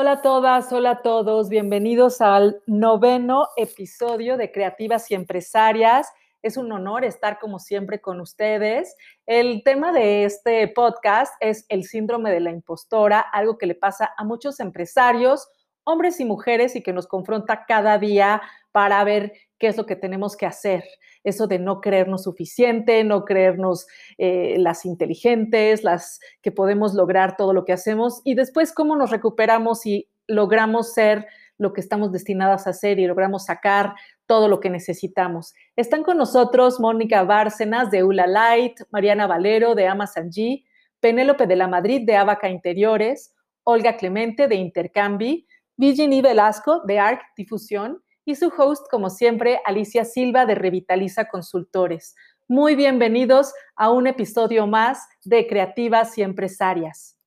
Hola a todas, hola a todos, bienvenidos al noveno episodio de Creativas y Empresarias. Es un honor estar como siempre con ustedes. El tema de este podcast es el síndrome de la impostora, algo que le pasa a muchos empresarios, hombres y mujeres, y que nos confronta cada día para ver qué es lo que tenemos que hacer. Eso de no creernos suficiente, no creernos eh, las inteligentes, las que podemos lograr todo lo que hacemos y después cómo nos recuperamos y logramos ser lo que estamos destinadas a hacer y logramos sacar todo lo que necesitamos. Están con nosotros Mónica Bárcenas de Ula Light, Mariana Valero de Amazon G, Penélope de la Madrid de Abaca Interiores, Olga Clemente de Intercambi, Virginie Velasco de ARC Difusión y su host, como siempre, Alicia Silva de Revitaliza Consultores. Muy bienvenidos a un episodio más de Creativas y Empresarias.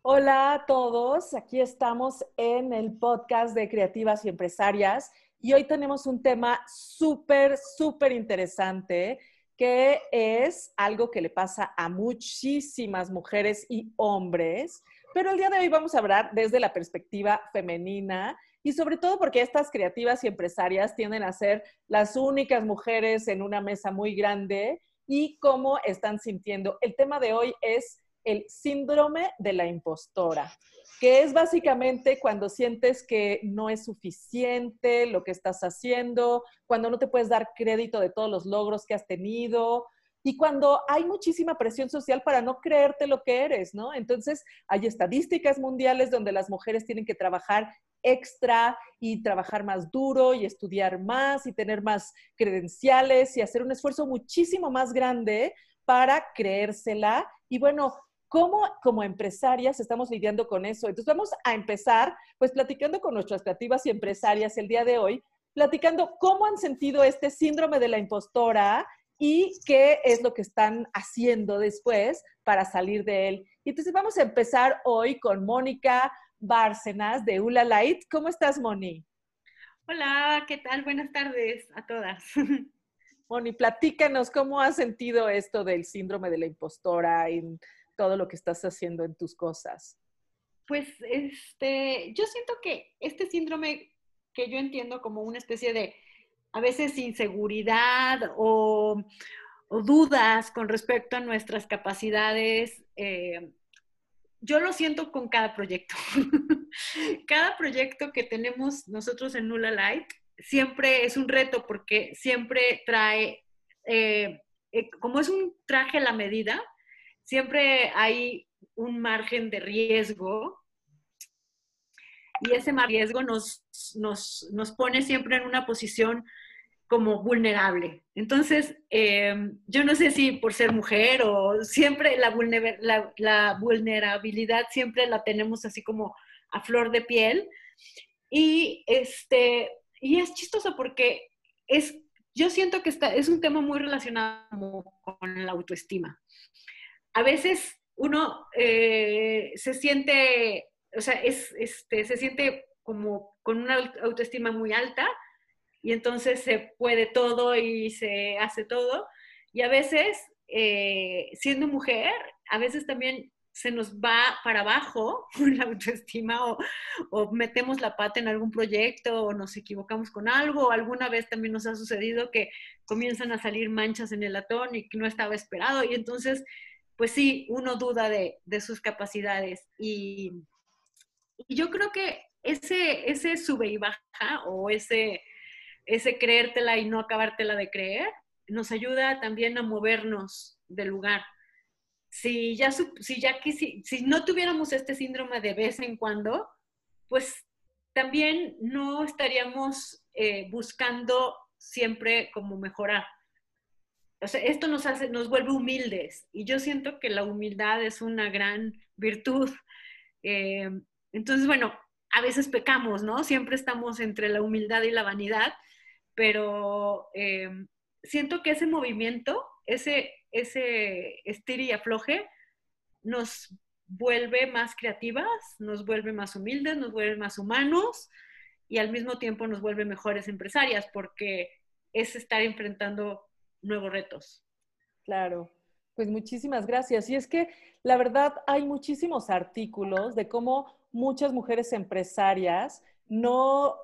Hola a todos, aquí estamos en el podcast de Creativas y Empresarias y hoy tenemos un tema súper, súper interesante que es algo que le pasa a muchísimas mujeres y hombres, pero el día de hoy vamos a hablar desde la perspectiva femenina y sobre todo porque estas creativas y empresarias tienden a ser las únicas mujeres en una mesa muy grande y cómo están sintiendo. El tema de hoy es el síndrome de la impostora, que es básicamente cuando sientes que no es suficiente lo que estás haciendo, cuando no te puedes dar crédito de todos los logros que has tenido y cuando hay muchísima presión social para no creerte lo que eres, ¿no? Entonces, hay estadísticas mundiales donde las mujeres tienen que trabajar extra y trabajar más duro y estudiar más y tener más credenciales y hacer un esfuerzo muchísimo más grande para creérsela. Y bueno, ¿Cómo como empresarias estamos lidiando con eso? Entonces vamos a empezar pues platicando con nuestras creativas y empresarias el día de hoy, platicando cómo han sentido este síndrome de la impostora y qué es lo que están haciendo después para salir de él. Y entonces vamos a empezar hoy con Mónica Bárcenas de Ula Light. ¿Cómo estás, Moni? Hola, ¿qué tal? Buenas tardes a todas. Moni, platícanos cómo has sentido esto del síndrome de la impostora en todo lo que estás haciendo en tus cosas? Pues este, yo siento que este síndrome que yo entiendo como una especie de a veces inseguridad o, dudas con respecto a nuestras capacidades, eh, yo lo siento con cada proyecto. cada proyecto que tenemos nosotros en Nula Light siempre es un reto porque siempre trae, eh, eh, como es un traje a la medida, siempre hay un margen de riesgo y ese riesgo nos, nos, pone siempre en una posición como vulnerable. Entonces, em, yo no sé si por ser mujer o siempre la, la, vulnerabilidad siempre la tenemos así como a flor de piel. Y, este, y es chistoso porque es, yo siento que está, es un tema muy relacionado con la autoestima a veces uno eh, se siente, o sea, es, este, se siente como con una autoestima muy alta y entonces se puede todo y se hace todo. Y a veces, eh, siendo mujer, a veces también se nos va para abajo la autoestima o, o, metemos la pata en algún proyecto o nos equivocamos con algo. Alguna vez también nos ha sucedido que comienzan a salir manchas en el latón y que no estaba esperado y entonces pues sí, uno duda de, sus capacidades. Y, yo creo que ese, ese sube y baja o ese, ese creértela y no acabártela de creer, nos ayuda también a movernos del lugar. Si ya, si ya si no tuviéramos este síndrome de vez en cuando, pues también no estaríamos eh, buscando siempre como mejorar esto nos hace, nos vuelve humildes y yo siento que la humildad es una gran virtud. Eh, entonces, bueno, a veces pecamos, ¿no? Siempre estamos entre la humildad y la vanidad, pero eh, siento que ese movimiento, ese, ese y afloje, nos vuelve más creativas, nos vuelve más humildes, nos vuelve más humanos y al mismo tiempo nos vuelve mejores empresarias porque es estar enfrentando nuevos retos. Claro, pues muchísimas gracias. Y es que la verdad hay muchísimos artículos de cómo muchas mujeres empresarias no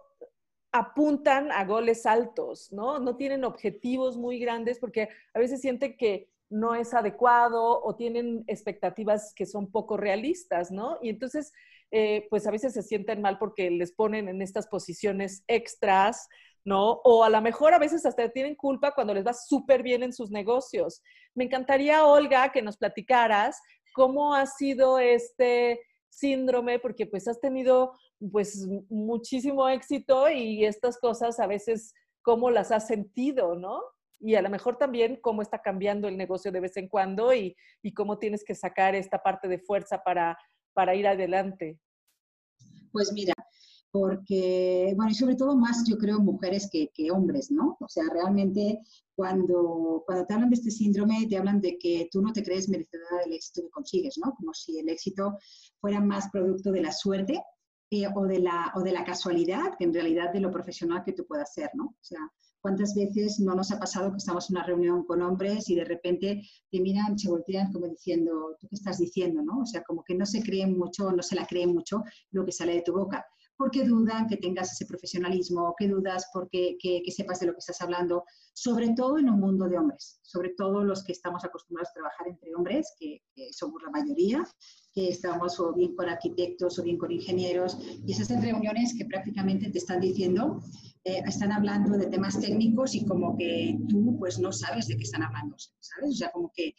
apuntan a goles altos, ¿no? No tienen objetivos muy grandes porque a veces sienten que no es adecuado o tienen expectativas que son poco realistas, ¿no? Y entonces, eh, pues a veces se sienten mal porque les ponen en estas posiciones extras, ¿no? O a lo mejor a veces hasta tienen culpa cuando les va súper bien en sus negocios. Me encantaría, Olga, que nos platicaras cómo ha sido este síndrome, porque pues has tenido pues muchísimo éxito y estas cosas a veces cómo las has sentido, ¿no? Y a lo mejor también cómo está cambiando el negocio de vez en cuando y, cómo tienes que sacar esta parte de fuerza para, para ir adelante. Pues mira, porque, bueno, y sobre todo más yo creo mujeres que, que, hombres, ¿no? O sea, realmente cuando, cuando te hablan de este síndrome, te hablan de que tú no te crees merecedora del éxito que consigues, ¿no? Como si el éxito fuera más producto de la suerte eh, o, de la, o de la casualidad que en realidad de lo profesional que tú puedas ser, ¿no? O sea, ¿cuántas veces no nos ha pasado que estamos en una reunión con hombres y de repente te miran, se voltean como diciendo, ¿tú qué estás diciendo, no? O sea, como que no se creen mucho, no se la creen mucho lo que sale de tu boca porque dudan que tengas ese profesionalismo, que dudas porque que, sepas de lo que estás hablando, sobre todo en un mundo de hombres, sobre todo los que estamos acostumbrados a trabajar entre hombres, que, somos la mayoría, que estamos o bien con arquitectos o bien con ingenieros, y esas reuniones que prácticamente te están diciendo, eh, están hablando de temas técnicos y como que tú pues no sabes de qué están hablando, ¿sabes? O sea, como que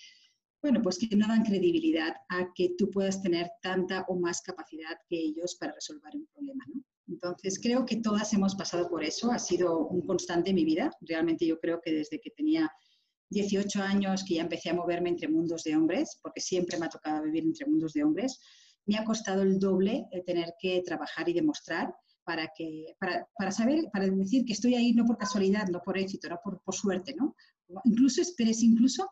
bueno, pues que no dan credibilidad a que tú puedas tener tanta o más capacidad que ellos para resolver un problema, ¿no? Entonces, creo que todas hemos pasado por eso, ha sido un constante en mi vida. Realmente yo creo que desde que tenía 18 años que ya empecé a moverme entre mundos de hombres, porque siempre me ha tocado vivir entre mundos de hombres, me ha costado el doble el tener que trabajar y demostrar para, que, para, para saber, para decir que estoy ahí no por casualidad, no por éxito, no por, por suerte, ¿no? Incluso, esperes, incluso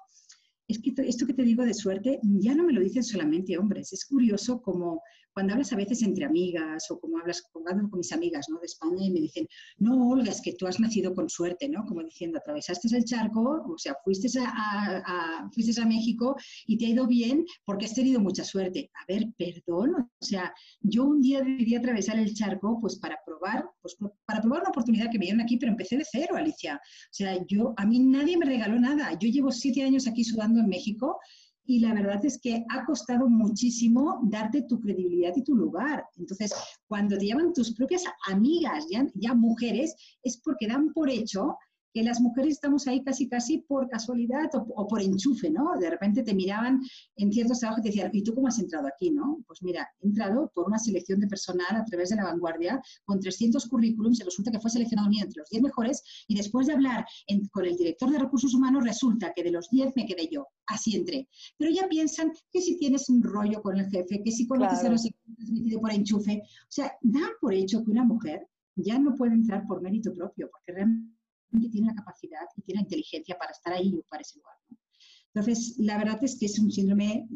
es que esto que te digo de suerte ya no me lo dicen solamente hombres. Es curioso como cuando hablas a veces entre amigas o como hablas con, con mis amigas ¿no? de España y me dicen, no, Olga, es que tú has nacido con suerte, ¿no? Como diciendo, atravesaste el charco, o sea, fuiste a, fuiste a México y te ha ido bien porque has tenido mucha suerte. A ver, perdón, o sea, yo un día decidí atravesar el charco pues para probar, pues para probar una oportunidad que me dieron aquí, pero empecé de cero, Alicia. O sea, yo, a mí nadie me regaló nada. Yo llevo siete años aquí sudando en México y la verdad es que ha costado muchísimo darte tu credibilidad y tu lugar. Entonces, cuando te llaman tus propias amigas, ya, ya mujeres, es porque dan por hecho que las mujeres estamos ahí casi casi por casualidad o, por enchufe, ¿no? De repente te miraban en ciertos trabajos y te decían, ¿y tú cómo has entrado aquí, no? Pues mira, he entrado por una selección de personal a través de la vanguardia con 300 currículums y resulta que fue seleccionado mío entre los 10 mejores y después de hablar con el director de recursos humanos resulta que de los 10 me quedé yo. Así entré. Pero ya piensan que si tienes un rollo con el jefe, que si conoces a los metido por enchufe, o sea, dan por hecho que una mujer ya no puede entrar por mérito propio, porque realmente tiene la capacidad y tiene la inteligencia para estar ahí o para ese lugar. Entonces, la verdad es que es un síndrome,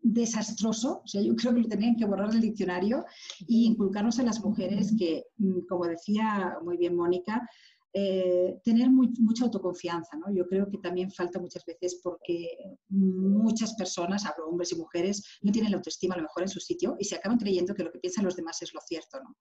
desastroso. O sea, yo creo que lo tendrían que borrar del diccionario y inculcarnos a las mujeres que, mm, como decía muy bien Mónica, eh, tener mucha autoconfianza, ¿no? Yo creo que también falta muchas veces porque muchas personas, hablo hombres y mujeres, no tienen la autoestima a lo mejor en su sitio y se acaban creyendo que lo que piensan los demás es lo cierto, ¿no?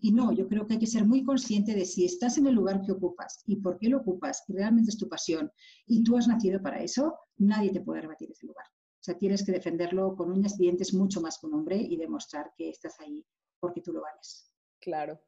Y no, yo creo que hay que ser muy consciente de si estás en el lugar que ocupas y por qué lo ocupas y realmente es tu pasión y tú has nacido para eso, nadie te puede rebatir ese lugar. O sea, tienes que defenderlo con uñas y dientes mucho más que un hombre y demostrar que estás ahí porque tú lo vales. Claro.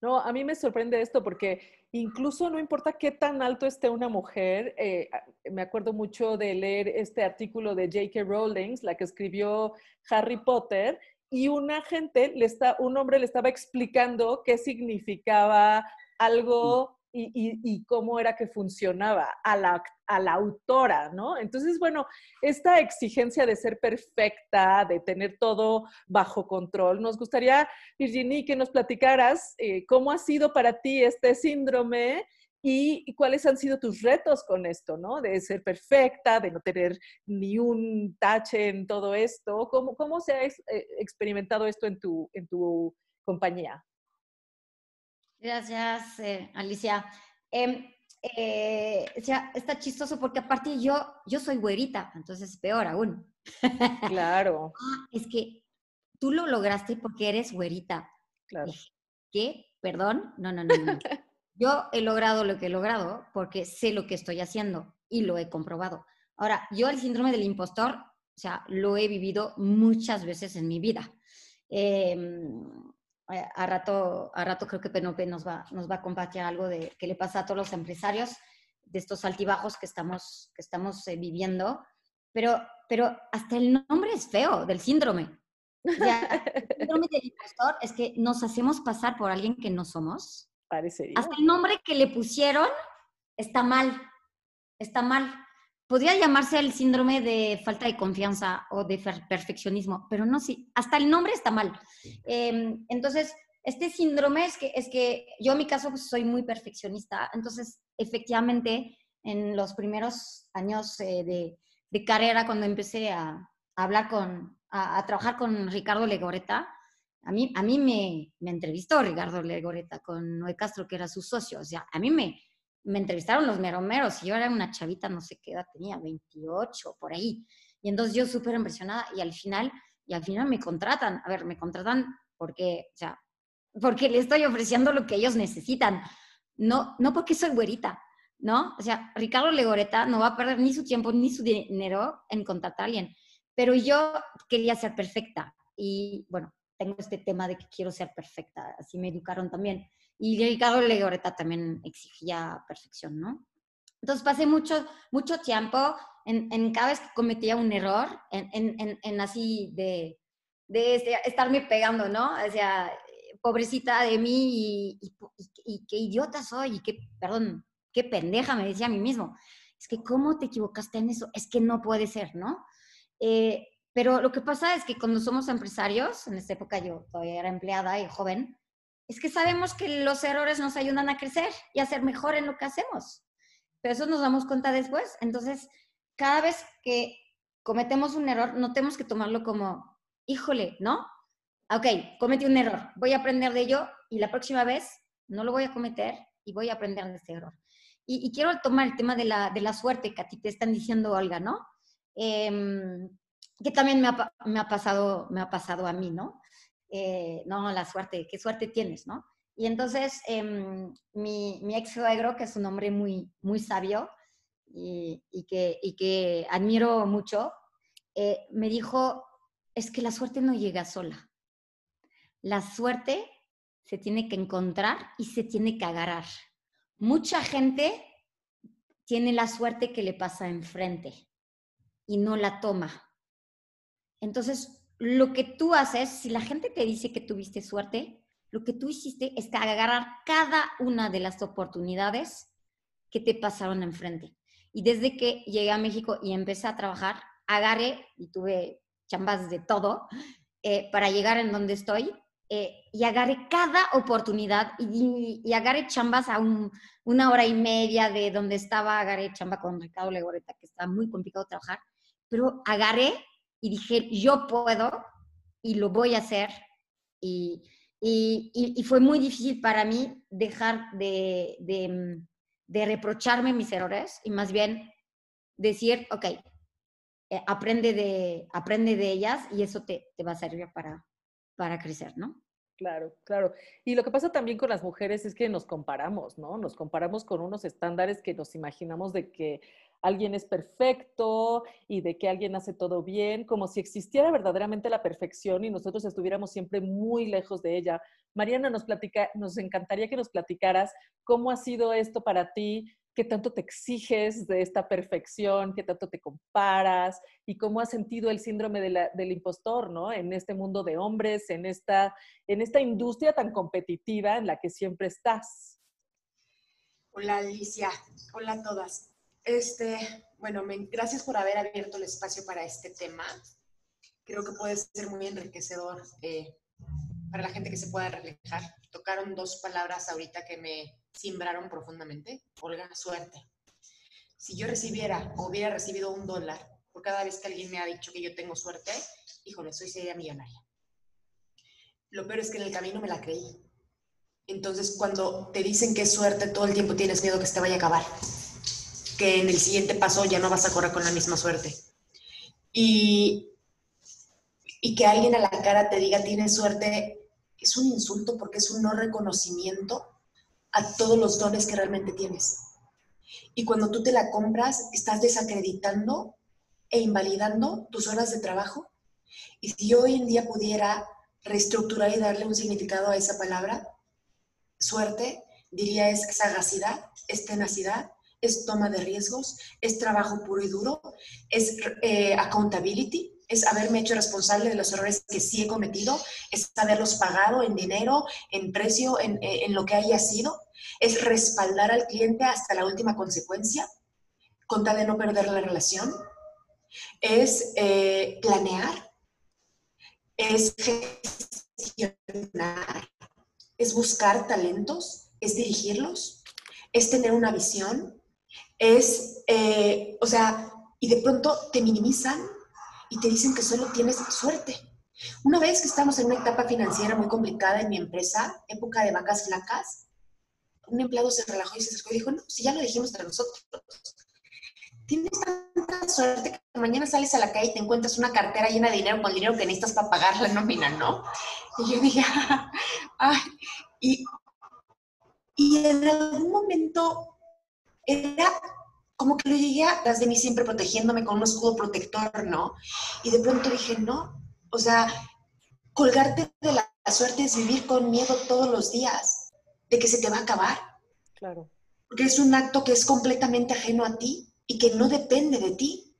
No, a mí me sorprende esto porque incluso no importa qué tan alto esté una mujer, eh, me acuerdo mucho de leer este artículo de J.K. Rowling, la que escribió Harry Potter, y una gente, le está, un hombre le estaba explicando qué significaba algo y, cómo era que funcionaba a la, a la, autora, ¿no? Entonces, bueno, esta exigencia de ser perfecta, de tener todo bajo control, nos gustaría, Virginie, que nos platicaras eh, cómo ha sido para ti este síndrome y, cuáles han sido tus retos con esto, ¿no? De ser perfecta, de no tener ni un tache en todo esto. ¿Cómo, cómo se ha eh, experimentado esto en tu, en tu compañía? Gracias, eh, Alicia. Em, eh, o sea, está chistoso porque aparte yo, yo soy güerita, entonces peor aún. Claro. Ah, es que tú lo lograste porque eres güerita. Claro. ¿Qué? ¿Perdón? No, no, no, no. Yo he logrado lo que he logrado porque sé lo que estoy haciendo y lo he comprobado. Ahora, yo el síndrome del impostor, o sea, lo he vivido muchas veces en mi vida. Em, a rato, a rato creo que Penope nos va, nos va a compartir algo de qué le pasa a todos los empresarios de estos altibajos que estamos, que estamos eh, viviendo. Pero, pero hasta el nombre es feo del síndrome. el síndrome del impostor es que nos hacemos pasar por alguien que no somos. Parecería. Hasta el nombre que le pusieron está mal. Está mal. Podría llamarse el síndrome de falta de confianza o de perfeccionismo, pero no, sí, hasta el nombre está mal. Em, entonces, este síndrome es que, es que yo en mi caso pues, soy muy perfeccionista, entonces efectivamente en los primeros años eh, de, de, carrera, cuando empecé a, hablar con, a, trabajar con Ricardo Legoreta, a mí, a mí me, me entrevistó Ricardo Legoreta con Noé Castro, que era su socio, o sea, a mí me, me entrevistaron los meromeros y yo era una chavita, no sé qué edad tenía, 28, por ahí. Y entonces yo súper impresionada y al final, y al final me contratan, a ver, me contratan porque, o sea, porque le estoy ofreciendo lo que ellos necesitan, no, no porque soy güerita, ¿no? O sea, Ricardo Legoreta no va a perder ni su tiempo ni su dinero en contratar a alguien, pero yo quería ser perfecta y bueno, tengo este tema de que quiero ser perfecta, así me educaron también. Y Ricardo Legoreta también exigía perfección, ¿no? Entonces pasé mucho, mucho tiempo en, en cada vez que cometía un error, en, en, en así de, de este, estarme pegando, ¿no? O sea, pobrecita de mí y, qué idiota soy y qué, perdón, qué pendeja, me decía a mí mismo. Es que, ¿cómo te equivocaste en eso? Es que no puede ser, ¿no? Eh, pero lo que pasa es que cuando somos empresarios, en esta época yo todavía era empleada y joven, es que sabemos que los errores nos ayudan a crecer y a ser mejor en lo que hacemos. Pero eso nos damos cuenta después. Entonces, cada vez que cometemos un error, no tenemos que tomarlo como, híjole, ¿no? Ok, cometí un error, voy a aprender de ello y la próxima vez no lo voy a cometer y voy a aprender de este error. Y, quiero tomar el tema de la, de la, suerte que a ti te están diciendo, Olga, ¿no? Em, que también me ha, me ha, pasado, me ha pasado a mí, ¿no? Eh, no, la suerte, qué suerte tienes, ¿no? Y entonces em, mi, mi, ex suegro, que es un hombre muy, muy sabio y, que, y que, admiro mucho, eh, me dijo, es que la suerte no llega sola. La suerte se tiene que encontrar y se tiene que agarrar. Mucha gente tiene la suerte que le pasa enfrente y no la toma. Entonces, lo que tú haces, si la gente te dice que tuviste suerte, lo que tú hiciste es agarrar cada una de las oportunidades que te pasaron enfrente. Y desde que llegué a México y empecé a trabajar, agarré y tuve chambas de todo eh, para llegar en donde estoy eh, y agarré cada oportunidad y, agarré chambas a una hora y media de donde estaba, agarré chamba con Ricardo Legoreta, que está muy complicado trabajar, pero agarré y dije, yo puedo y lo voy a hacer. Y, y, fue muy difícil para mí dejar de, de, reprocharme mis errores y más bien decir, ok, eh, aprende, de, aprende de ellas y eso te, te va a servir para, para crecer, ¿no? Claro, claro. Y lo que pasa también con las mujeres es que nos comparamos, ¿no? Nos comparamos con unos estándares que nos imaginamos de que alguien es perfecto y de que alguien hace todo bien, como si existiera verdaderamente la perfección y nosotros estuviéramos siempre muy lejos de ella. Mariana, nos, platica, nos encantaría que nos platicaras cómo ha sido esto para ti, qué tanto te exiges de esta perfección, qué tanto te comparas y cómo has sentido el síndrome del impostor, ¿no? En este mundo de hombres, en esta, en esta industria tan competitiva en la que siempre estás. Hola Alicia, hola a todas. Este, bueno, gracias por haber abierto el espacio para este tema. Creo que puede ser muy enriquecedor eh, para la gente que se pueda reflejar. Tocaron dos palabras ahorita que me simbraron profundamente. Olga, suerte. Si yo recibiera o hubiera recibido un dólar por cada vez que alguien me ha dicho que yo tengo suerte, híjole, soy seria millonaria. Lo peor es que en el camino me la creí. Entonces, cuando te dicen que es suerte, todo el tiempo tienes miedo que se te vaya a acabar. Que en el siguiente paso ya no vas a correr con la misma suerte. Y, y que alguien a la cara te diga tienes suerte es un insulto porque es un no reconocimiento a todos los dones que realmente tienes. Y cuando tú te la compras, estás desacreditando e invalidando tus horas de trabajo. Y si hoy en día pudiera reestructurar y darle un significado a esa palabra, suerte, diría es sagacidad, es tenacidad, es toma de riesgos, es trabajo puro y duro, es eh, accountability, es haberme hecho responsable de los errores que sí he cometido, es haberlos pagado en dinero, en precio, en, en lo que haya sido, es respaldar al cliente hasta la última consecuencia, con tal de no perder la relación, es eh, planear, es gestionar, es buscar talentos, es dirigirlos, es tener una visión, es, eh, o sea, y de pronto te minimizan y te dicen que solo tienes suerte. Una vez que estamos en una etapa financiera muy complicada en mi empresa, época de vacas flacas, un empleado se relajó y se acercó y dijo, no, si ya lo dijimos entre nosotros, tienes tanta suerte que mañana sales a la calle y te encuentras una cartera llena de dinero con dinero que necesitas para pagar la nómina, ¿no? Y yo dije, ay, y, y en algún momento era como que lo llegué atrás de mí siempre protegiéndome con un escudo protector, ¿no? Y de pronto dije, no, o sea, colgarte de la suerte es vivir con miedo todos los días, de que se te va a acabar. Claro. Porque es un acto que es completamente ajeno a ti y que no depende de ti.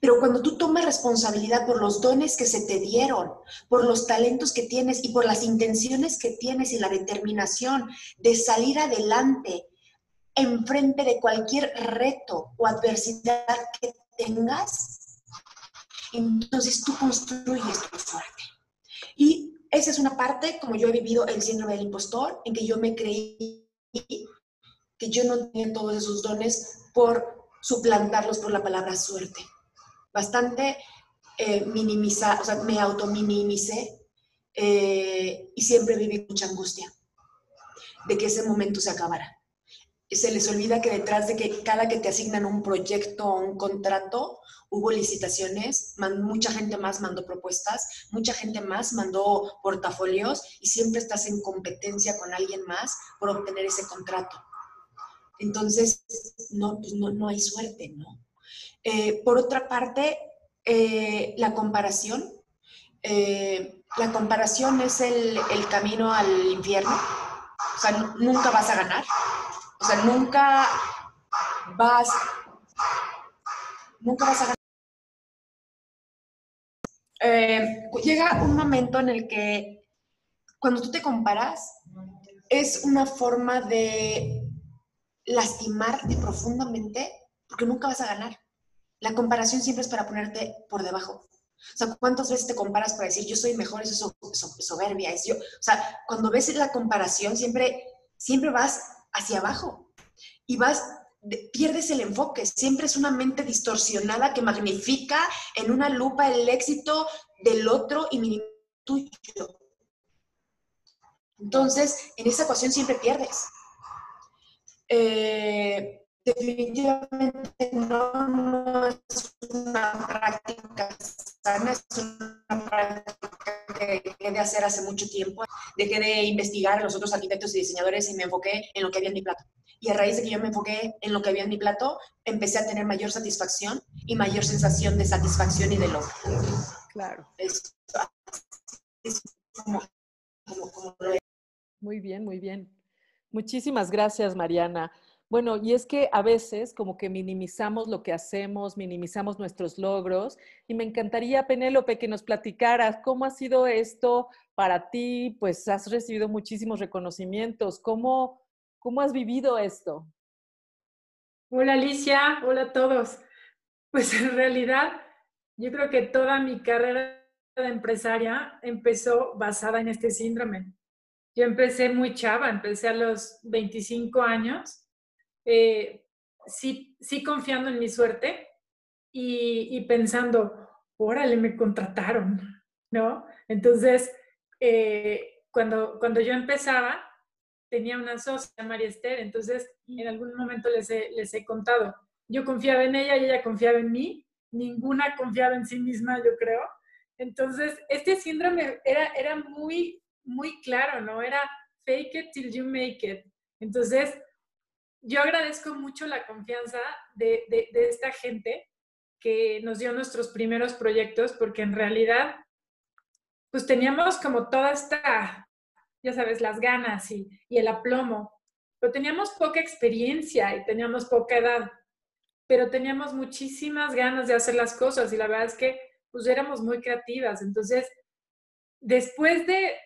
Pero cuando tú tomas responsabilidad por los dones que se te dieron, por los talentos que tienes y por las intenciones que tienes y la determinación de salir adelante enfrente de cualquier reto o adversidad que tengas, entonces tú construyes tu suerte. Y esa es una parte, como yo he vivido el síndrome del impostor, en que yo me creí que yo no tenía todos esos dones por suplantarlos por la palabra suerte. Bastante eh, o sea, me autominimicé eh, y siempre viví mucha angustia de que ese momento se acabara. Se les olvida que detrás de que cada que te asignan un proyecto o un contrato, hubo licitaciones, mucha gente más mandó propuestas, mucha gente más mandó portafolios y siempre estás en competencia con alguien más por obtener ese contrato. Entonces, no, pues no, no hay suerte, ¿no? Eh, por otra parte, eh, la comparación. Eh, la comparación es el, el, camino al infierno. O sea, nunca vas a ganar. O sea, nunca vas, nunca vas a ganar. llega un momento en el que cuando tú te comparas, es una forma de lastimarte profundamente porque nunca vas a ganar. La comparación siempre es para ponerte por debajo. O sea, ¿cuántas veces te comparas para decir yo soy mejor? Eso es soberbia. Es yo. O sea, cuando ves la comparación, siempre, siempre vas hacia abajo y vas, pierdes el enfoque. Siempre es una mente distorsionada que magnifica en una lupa el éxito del otro y minimiza tuyo. Entonces, en esa ecuación siempre pierdes. Eh, definitivamente no, es una práctica sana, es una práctica que dejé de hacer hace mucho tiempo. Dejé de investigar a los otros arquitectos y diseñadores y me enfoqué en lo que había en mi plato. Y a raíz de que yo me enfoqué en lo que había en mi plato, empecé a tener mayor satisfacción y mayor sensación de satisfacción y de logro. Claro. Es, es como, como, como lo Muy bien, muy bien. Muchísimas gracias, Mariana. Bueno, y es que a veces como que minimizamos lo que hacemos, minimizamos nuestros logros, y me encantaría, Penélope, que nos platicaras cómo ha sido esto para ti, pues has recibido muchísimos reconocimientos, ¿cómo, cómo has vivido esto? Hola Alicia, hola a todos. Pues en realidad yo creo que toda mi carrera de empresaria empezó basada en este síndrome. Yo empecé muy chava, empecé a los 25 años, eh, sí, sí confiando en mi suerte y, pensando, órale, me contrataron, ¿no? Entonces, eh, cuando, cuando yo empezaba, tenía una socia, María Esther, entonces en algún momento les he, les he contado, yo confiaba en ella y ella confiaba en mí, ninguna confiaba en sí misma, yo creo. Entonces, este síndrome era, era muy, muy claro, ¿no? Era fake it till you make it. Entonces, yo agradezco mucho la confianza de, de, esta gente que nos dio nuestros primeros proyectos, porque en realidad, pues teníamos como toda esta, ya sabes, las ganas y, y el aplomo, pero teníamos poca experiencia y teníamos poca edad, pero teníamos muchísimas ganas de hacer las cosas y la verdad es que pues éramos muy creativas. Entonces, después de,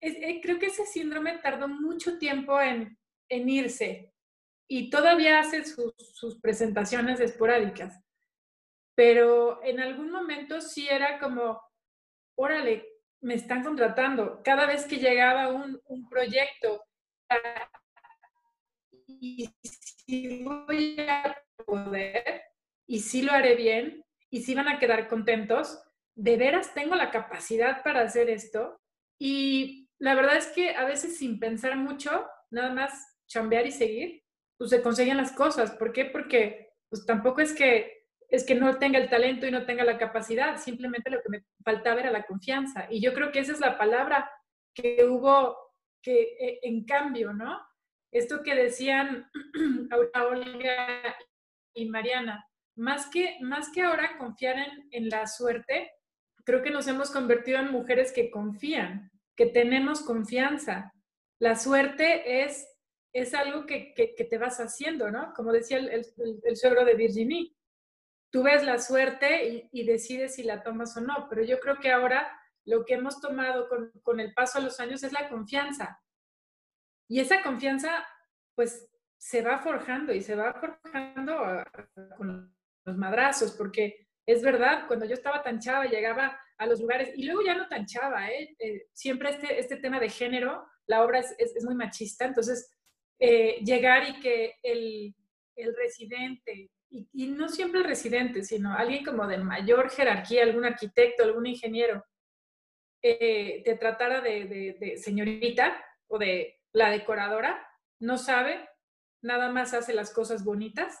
eh, creo que ese síndrome tardó mucho tiempo en, en irse y todavía hace sus, sus presentaciones esporádicas pero en algún momento sí era como, órale, me están contratando. Cada vez que llegaba un, un proyecto, y si voy a poder, y si lo haré bien, y si van a quedar contentos, de veras tengo la capacidad para hacer esto. Y la verdad es que a veces sin pensar mucho, nada más chambear y seguir, pues se consiguen las cosas. ¿Por qué? Porque pues tampoco es que es que no tenga el talento y no tenga la capacidad, simplemente lo que me faltaba era la confianza. Y yo creo que esa es la palabra que hubo que eh, en cambio, ¿no? Esto que decían Olga y Mariana, más que, más que ahora confiar en, en la suerte, creo que nos hemos convertido en mujeres que confían, que tenemos confianza. La suerte es, es algo que, que, te vas haciendo, ¿no? Como decía el, el, el suegro de Virginie, tú ves la suerte y, decides si la tomas o no, pero yo creo que ahora lo que hemos tomado con, el paso de los años es la confianza. Y esa confianza, pues, se va forjando y se va forjando con los madrazos, porque es verdad, cuando yo estaba tan chava, llegaba a los lugares, y luego ya no tan chava, ¿eh? eh siempre este, este tema de género, la obra es, es, muy machista, entonces eh, llegar y que el, el residente, y, no siempre el residente, sino alguien como de mayor jerarquía, algún arquitecto, algún ingeniero, eh, te tratara de, señorita o de la decoradora, no sabe, nada más hace las cosas bonitas.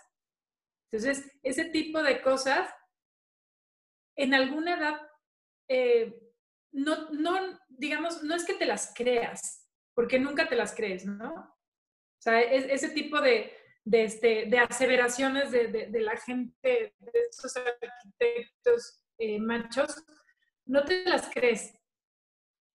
Entonces, ese tipo de cosas, en alguna edad, eh, no, no, digamos, no es que te las creas, porque nunca te las crees, ¿no? O sea, ese tipo de, de, este, de aseveraciones de, de, la gente, de estos arquitectos eh, machos, no te las crees.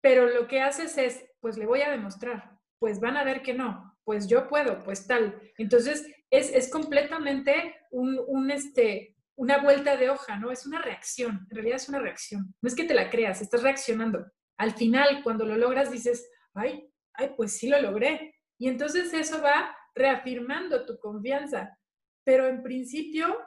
Pero lo que haces es, pues le voy a demostrar, pues van a ver que no, pues yo puedo, pues tal. Entonces, es, es completamente un, un, este, una vuelta de hoja, ¿no? Es una reacción, en realidad es una reacción. No es que te la creas, estás reaccionando. Al final, cuando lo logras, dices, ay, ay, pues sí lo logré. Y entonces eso va reafirmando tu confianza. Pero en principio,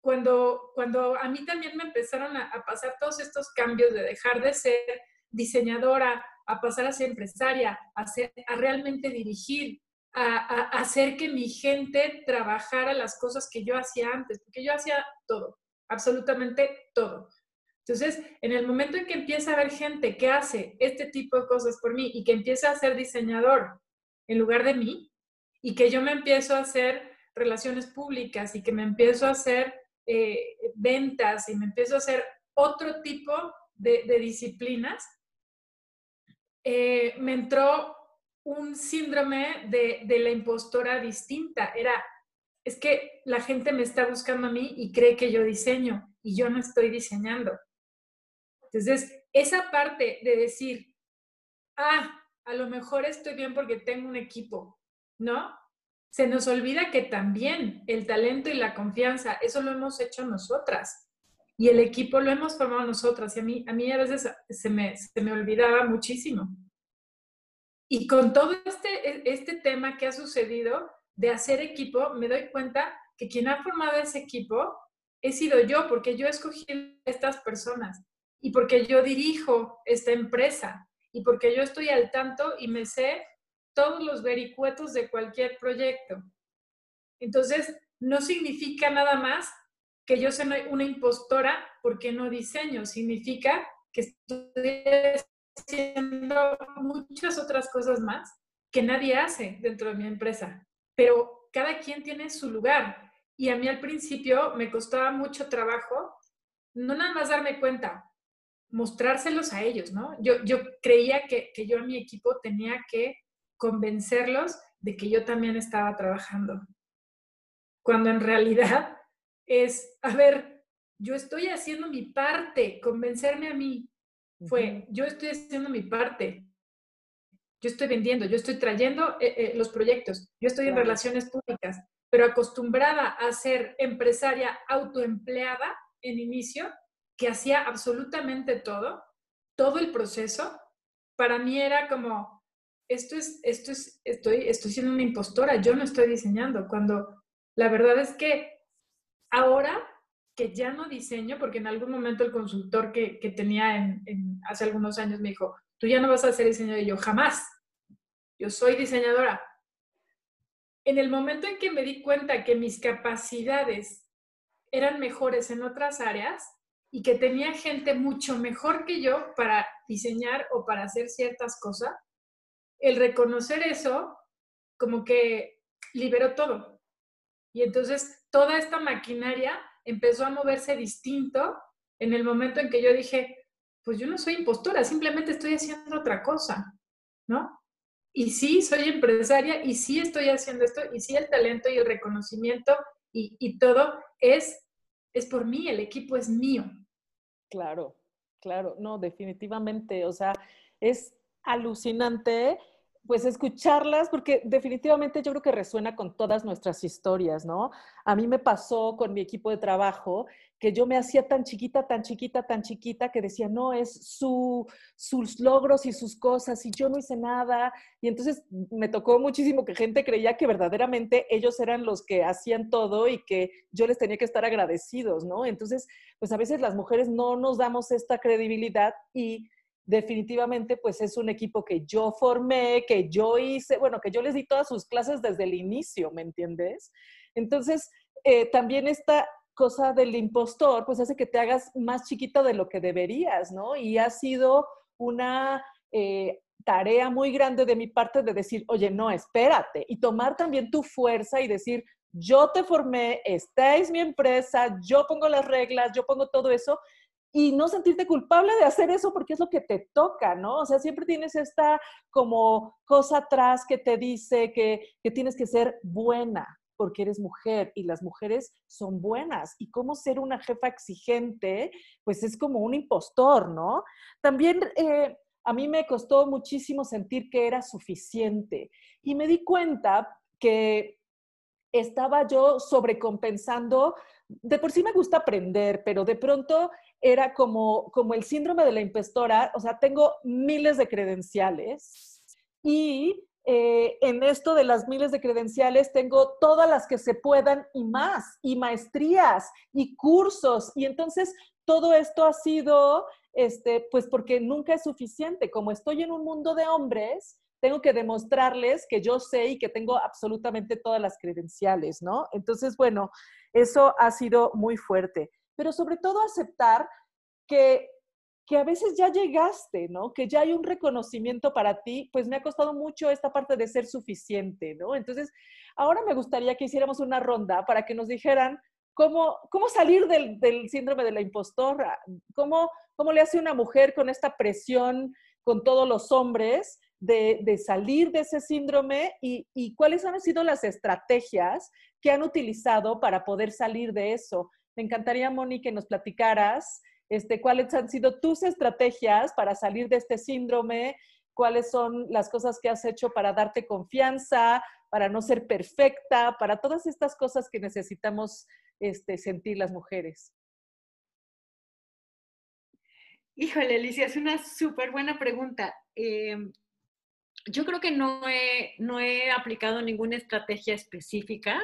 cuando, cuando a mí también me empezaron a, pasar todos estos cambios de dejar de ser diseñadora, a pasar a ser empresaria, a, a realmente dirigir, a, a, hacer que mi gente trabajara las cosas que yo hacía antes, porque yo hacía todo, absolutamente todo. Entonces, en el momento en que empieza a haber gente que hace este tipo de cosas por mí y que empieza a ser diseñador en lugar de mí, y que yo me empiezo a hacer relaciones públicas y que me empiezo a hacer eh, ventas y me empiezo a hacer otro tipo de, disciplinas, eh, me entró un síndrome de, de, la impostora distinta. Era, es que la gente me está buscando a mí y cree que yo diseño y yo no estoy diseñando. Entonces, esa parte de decir, ah, a lo mejor estoy bien porque tengo un equipo, ¿no? Se nos olvida que también el talento y la confianza, eso lo hemos hecho nosotras. Y el equipo lo hemos formado nosotras. Y a mí a, mí a veces se me, se me olvidaba muchísimo. Y con todo este, e, este tema que ha sucedido de hacer equipo, me doy cuenta que quien ha formado ese equipo he sido yo, porque yo escogí estas personas y porque yo dirijo esta empresa y porque yo estoy al tanto y me sé todos los vericuetos de cualquier proyecto. Entonces, no significa nada más que yo sea una impostora porque no diseño, significa que estoy haciendo muchas otras cosas más que nadie hace dentro de mi empresa, pero cada quien tiene su lugar. Y a mí al principio me costaba mucho trabajo no nada más darme cuenta, mostrárselos a ellos, ¿no? Yo, yo creía que, que yo a mi equipo tenía que convencerlos de que yo también estaba trabajando. Cuando en realidad es, a ver, yo estoy haciendo mi parte, convencerme a mí. Fue, yo estoy haciendo mi parte. Yo estoy vendiendo, yo estoy trayendo eh, eh, los proyectos, yo estoy en relaciones públicas, pero acostumbrada a ser empresaria autoempleada en inicio, que hacía absolutamente todo, todo el proceso, para mí era como, esto es, esto es, estoy, estoy siendo una impostora, yo no estoy diseñando, cuando la verdad es que ahora que ya no diseño, porque en algún momento el consultor que, que tenía en, hace algunos años me dijo, tú ya no vas a hacer diseño, y yo jamás, yo soy diseñadora. En el momento en que me di cuenta que mis capacidades eran mejores en otras áreas, y que tenía gente mucho mejor que yo para diseñar o para hacer ciertas cosas, el reconocer eso como que liberó todo. Y entonces toda esta maquinaria empezó a moverse distinto en el momento en que yo dije, pues yo no soy impostora, simplemente estoy haciendo otra cosa, ¿no? Y sí, soy empresaria y sí estoy haciendo esto y sí el talento y el reconocimiento y, y todo es, es por mí, el equipo es mío. Claro, claro, no, definitivamente, o sea, es alucinante pues escucharlas, porque definitivamente yo creo que resuena con todas nuestras historias, ¿no? A mí me pasó con mi equipo de trabajo que yo me hacía tan chiquita, tan chiquita, tan chiquita, que decía, no, es su, sus logros y sus cosas, y yo no hice nada. Y entonces me tocó muchísimo que gente creía que verdaderamente ellos eran los que hacían todo y que yo les tenía que estar agradecidos, ¿no? Entonces, pues a veces las mujeres no nos damos esta credibilidad y definitivamente pues es un equipo que yo formé, que yo hice, bueno, que yo les di todas sus clases desde el inicio, ¿me entiendes? Entonces, eh, también esta cosa del impostor pues hace que te hagas más chiquita de lo que deberías, ¿no? Y ha sido una eh, tarea muy grande de mi parte de decir, oye, no, espérate, y tomar también tu fuerza y decir, yo te formé, esta es mi empresa, yo pongo las reglas, yo pongo todo eso, y no sentirte culpable de hacer eso porque es lo que te toca, ¿no? O sea, siempre tienes esta como cosa atrás que te dice que, tienes que ser buena porque eres mujer y las mujeres son buenas. Y cómo ser una jefa exigente, pues es como un impostor, ¿no? También eh, a mí me costó muchísimo sentir que era suficiente y me di cuenta que estaba yo sobrecompensando. De por sí me gusta aprender, pero de pronto era como, como el síndrome de la impostora, o sea, tengo miles de credenciales y eh, en esto de las miles de credenciales tengo todas las que se puedan y más, y maestrías y cursos, y entonces todo esto ha sido, este, pues porque nunca es suficiente. Como estoy en un mundo de hombres, tengo que demostrarles que yo sé y que tengo absolutamente todas las credenciales, ¿no? Entonces, bueno, eso ha sido muy fuerte pero sobre todo aceptar que, que a veces ya llegaste, ¿no? Que ya hay un reconocimiento para ti, pues me ha costado mucho esta parte de ser suficiente, ¿no? Entonces, ahora me gustaría que hiciéramos una ronda para que nos dijeran cómo, cómo salir del, del síndrome de la impostora, cómo, cómo le hace una mujer con esta presión con todos los hombres de, de, salir de ese síndrome y, y, cuáles han sido las estrategias que han utilizado para poder salir de eso. Me encantaría, Moni, que nos platicaras este, cuáles han sido tus estrategias para salir de este síndrome, cuáles son las cosas que has hecho para darte confianza, para no ser perfecta, para todas estas cosas que necesitamos este, sentir las mujeres. Híjole, Alicia, es una súper buena pregunta. Em, yo creo que no he, no he aplicado ninguna estrategia específica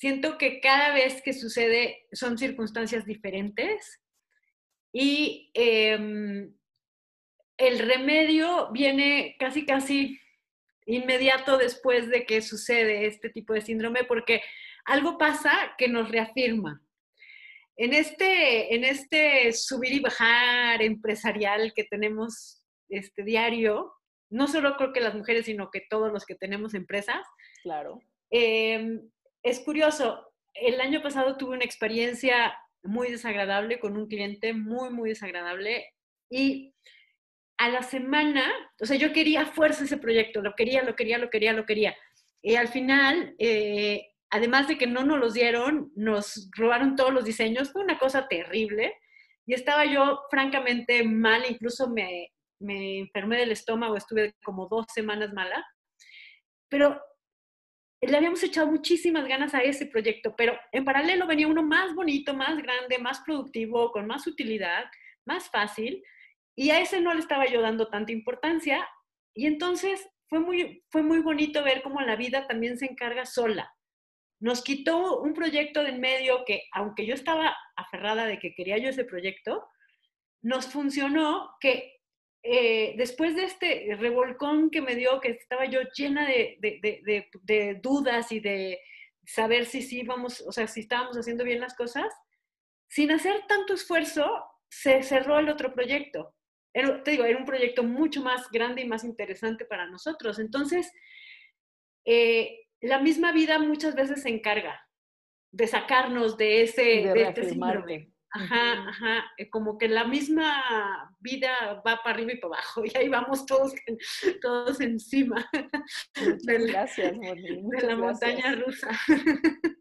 siento que cada vez que sucede son circunstancias diferentes y em, el remedio viene casi, casi inmediato después de que sucede este tipo de síndrome porque algo pasa que nos reafirma. En este, en este subir y bajar empresarial que tenemos este diario, no solo creo que las mujeres, sino que todos los que tenemos empresas. Claro. Em, es curioso, el año pasado tuve una experiencia muy desagradable con un cliente, muy, muy desagradable, y a la semana, o sea, yo quería fuerza ese proyecto, lo quería, lo quería, lo quería, lo quería. Y al final, eh, además de que no nos los dieron, nos robaron todos los diseños, fue una cosa terrible. Y estaba yo francamente mal, incluso me, me enfermé del estómago, estuve como dos semanas mala. Pero le habíamos echado muchísimas ganas a ese proyecto, pero en paralelo venía uno más bonito, más grande, más productivo, con más utilidad, más fácil. Y a ese no le estaba yo dando tanta importancia. Y entonces fue muy, fue muy bonito ver cómo la vida también se encarga sola. Nos quitó un proyecto de en medio que, aunque yo estaba aferrada de que quería yo ese proyecto, nos funcionó que eh, después de este revolcón que me dio, que estaba yo llena de, de, de, dudas y de saber si sí vamos, o sea, si estábamos haciendo bien las cosas, sin hacer tanto esfuerzo, se cerró el otro proyecto. Te digo, era un proyecto mucho más grande y más interesante para nosotros. Entonces, eh, la misma vida muchas veces se encarga de sacarnos de ese de, este Ajá, ajá, eh, como que la misma vida va para arriba y para abajo y ahí vamos todos, todos encima de la, gracias, de la montaña rusa.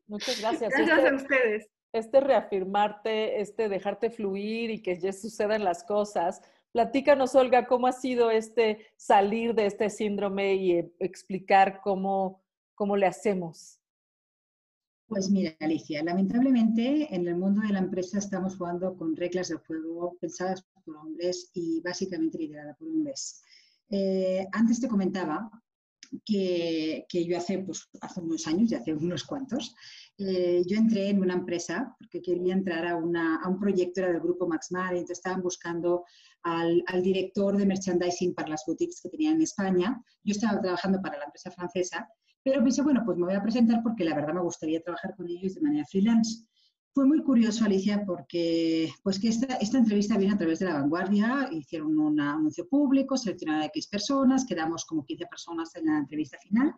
Muchas gracias. Gracias a este ustedes. Este reafirmarte, este dejarte fluir y que ya sucedan las cosas, Platícanos, Olga, cómo ha sido este salir de este síndrome y eh, explicar cómo, cómo le hacemos. Pues mira, Alicia, lamentablemente en el mundo de la empresa estamos jugando con reglas de juego pensadas por hombres y básicamente lideradas por hombres. Eh, antes te comentaba que, que, yo hace, pues, hace unos años, ya hace unos cuantos, eh, yo entré en una empresa porque quería entrar a, una, a un proyecto, era del grupo Max Mare, entonces estaban buscando al, director de merchandising para las boutiques que tenían en España. Yo estaba trabajando para la empresa francesa, pero pensé, bueno, pues me voy a presentar porque la verdad me gustaría trabajar con ellos de manera freelance. Fue muy curioso, Alicia, porque pues que esta, esta entrevista viene a través de La Vanguardia, hicieron un anuncio público, seleccionaron a X personas, quedamos como 15 personas en la entrevista final.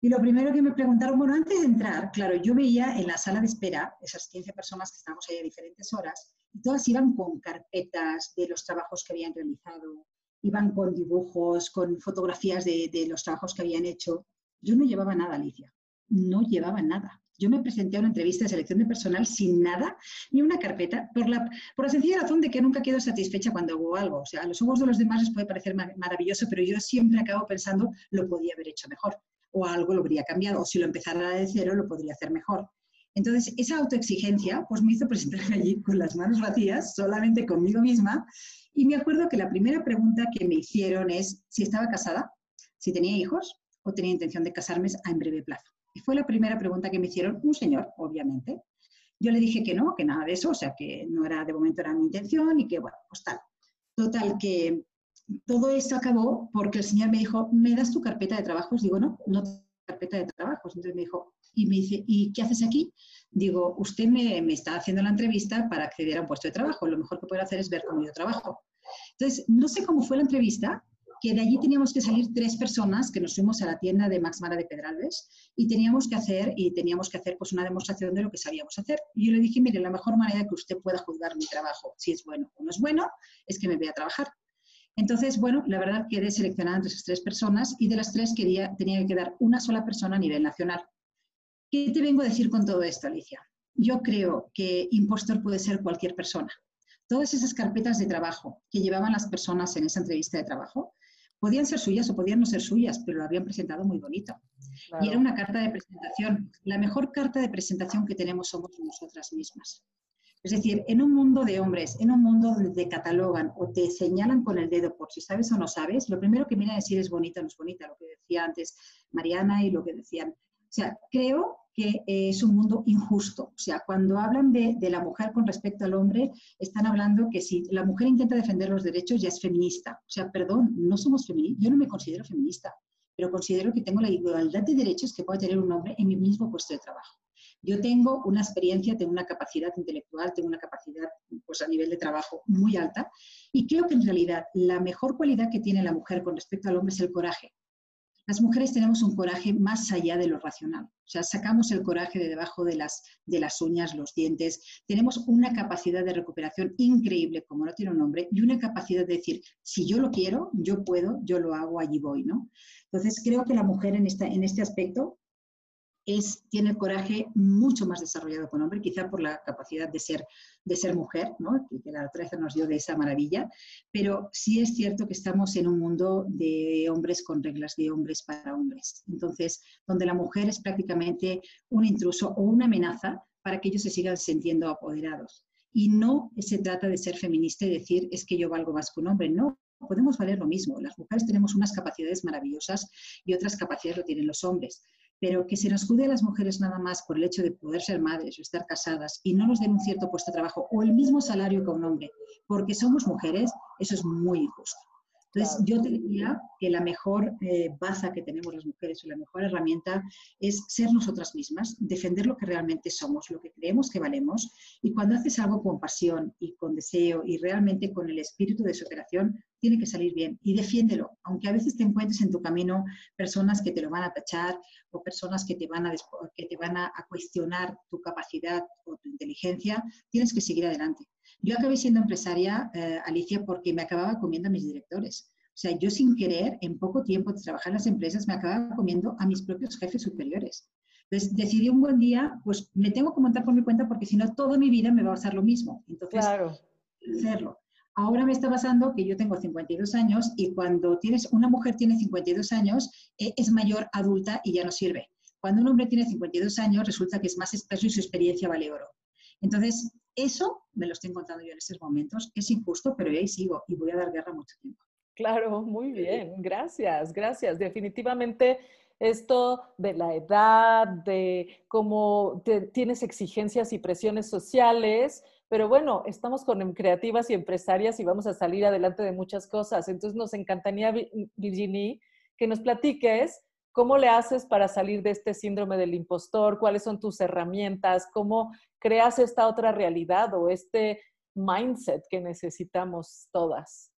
Y lo primero que me preguntaron, bueno, antes de entrar, claro, yo veía en la sala de espera, esas 15 personas que estábamos ahí a diferentes horas, y todas iban con carpetas de los trabajos que habían realizado, iban con dibujos, con fotografías de, de los trabajos que habían hecho. Yo no llevaba nada, Alicia, no llevaba nada. Yo me presenté a una entrevista de selección de personal sin nada, ni una carpeta, por la, por la sencilla razón de que nunca quedo satisfecha cuando hago algo. O sea, a los ojos de los demás les puede parecer maravilloso, pero yo siempre acabo pensando, lo podía haber hecho mejor o algo lo habría cambiado, o si lo empezara de cero lo podría hacer mejor. Entonces, esa autoexigencia pues me hizo presentarme allí con las manos vacías, solamente conmigo misma, y me acuerdo que la primera pregunta que me hicieron es si estaba casada, si tenía hijos o tenía intención de casarme en breve plazo. Y fue la primera pregunta que me hicieron un señor, obviamente. Yo le dije que no, que nada de eso, o sea, que no era de momento era mi intención y que, bueno, pues tal. Total, que todo eso acabó porque el señor me dijo, ¿me das tu carpeta de trabajos? Digo, no, no tengo carpeta de trabajos. Entonces me dijo, y me dice, ¿y qué haces aquí? Digo, usted me, me, está haciendo la entrevista para acceder a un puesto de trabajo. Lo mejor que puede hacer es ver cómo yo trabajo. Entonces, no sé cómo fue la entrevista, que de allí teníamos que salir tres personas que nos fuimos a la tienda de Max Mara de Pedralbes y teníamos que hacer y teníamos que hacer pues una demostración de lo que sabíamos hacer. Y yo le dije, mire, la mejor manera que usted pueda juzgar mi trabajo, si es bueno o no es bueno, es que me vea trabajar. Entonces, bueno, la verdad quedé seleccionada entre esas tres personas y de las tres quería, tenía que quedar una sola persona a nivel nacional. ¿Qué te vengo a decir con todo esto, Alicia? Yo creo que impostor puede ser cualquier persona. Todas esas carpetas de trabajo que llevaban las personas en esa entrevista de trabajo podían ser suyas o podían no ser suyas, pero lo habían presentado muy bonito. Y era una carta de presentación. La mejor carta de presentación que tenemos somos nosotras mismas. Es decir, en un mundo de hombres, en un mundo donde te catalogan o te señalan con el dedo por si sabes o no sabes, lo primero que viene a decir es bonita o no es bonita, lo que decía antes Mariana y lo que decían. O sea, creo que es un mundo injusto. O sea, cuando hablan de, de, la mujer con respecto al hombre, están hablando que si la mujer intenta defender los derechos ya es feminista. O sea, perdón, no somos feministas. Yo no me considero feminista, pero considero que tengo la igualdad de derechos que puede tener un hombre en mi mismo puesto de trabajo. Yo tengo una experiencia, tengo una capacidad intelectual, tengo una capacidad pues, a nivel de trabajo muy alta y creo que en realidad la mejor cualidad que tiene la mujer con respecto al hombre es el coraje. Las mujeres tenemos un coraje más allá de lo racional. O sea, sacamos el coraje de debajo de las, de las uñas, los dientes. Tenemos una capacidad de recuperación increíble, como no tiene un nombre, y una capacidad de decir, si yo lo quiero, yo puedo, yo lo hago, allí voy, ¿no? Entonces, creo que la mujer en, esta, en este aspecto tiene el coraje mucho más desarrollado que un hombre, quizá por la capacidad de ser, de ser mujer, ¿no? que la naturaleza nos dio de esa maravilla, pero sí es cierto que estamos en un mundo de hombres con reglas de hombres para hombres. Entonces, donde la mujer es prácticamente un intruso o una amenaza para que ellos se sigan sintiendo apoderados. Y no se trata de ser feminista y decir es que yo valgo más que un hombre, no, podemos valer lo mismo. Las mujeres tenemos unas capacidades maravillosas y otras capacidades lo tienen los hombres pero que se nos cuide a las mujeres nada más por el hecho de poder ser madres o estar casadas y no nos den un cierto puesto de trabajo o el mismo salario que un hombre, porque somos mujeres, eso es muy injusto. Entonces, yo te diría que la mejor eh, baza que tenemos las mujeres o la mejor herramienta es ser nosotras mismas, defender lo que realmente somos, lo que creemos que valemos. Y cuando haces algo con pasión y con deseo y realmente con el espíritu de superación, tiene que salir bien y defiéndelo. Aunque a veces te encuentres en tu camino personas que te lo van a tachar o personas que te van a, que te van a cuestionar tu capacidad o tu inteligencia, tienes que seguir adelante. Yo acabé siendo empresaria, eh, Alicia, porque me acababa comiendo a mis directores. O sea, yo sin querer, en poco tiempo de trabajar en las empresas, me acababa comiendo a mis propios jefes superiores. Entonces decidí un buen día, pues me tengo que montar por mi cuenta porque si no, toda mi vida me va a pasar lo mismo. Entonces, claro. hacerlo. Ahora me está pasando que yo tengo 52 años y cuando tienes, una mujer tiene 52 años, eh, es mayor, adulta y ya no sirve. Cuando un hombre tiene 52 años, resulta que es más espeso y su experiencia vale oro. Entonces, eso me lo estoy encontrando yo en estos momentos. Es injusto, pero ahí sigo y voy a dar guerra mucho tiempo. Claro, muy bien. Gracias, gracias. Definitivamente esto de la edad, de cómo tienes exigencias y presiones sociales, pero bueno, estamos con creativas y empresarias y vamos a salir adelante de muchas cosas. Entonces nos encantaría, Virginie, que nos platiques ¿Cómo le haces para salir de este síndrome del impostor? ¿Cuáles son tus herramientas? ¿Cómo creas esta otra realidad o este mindset que necesitamos todas?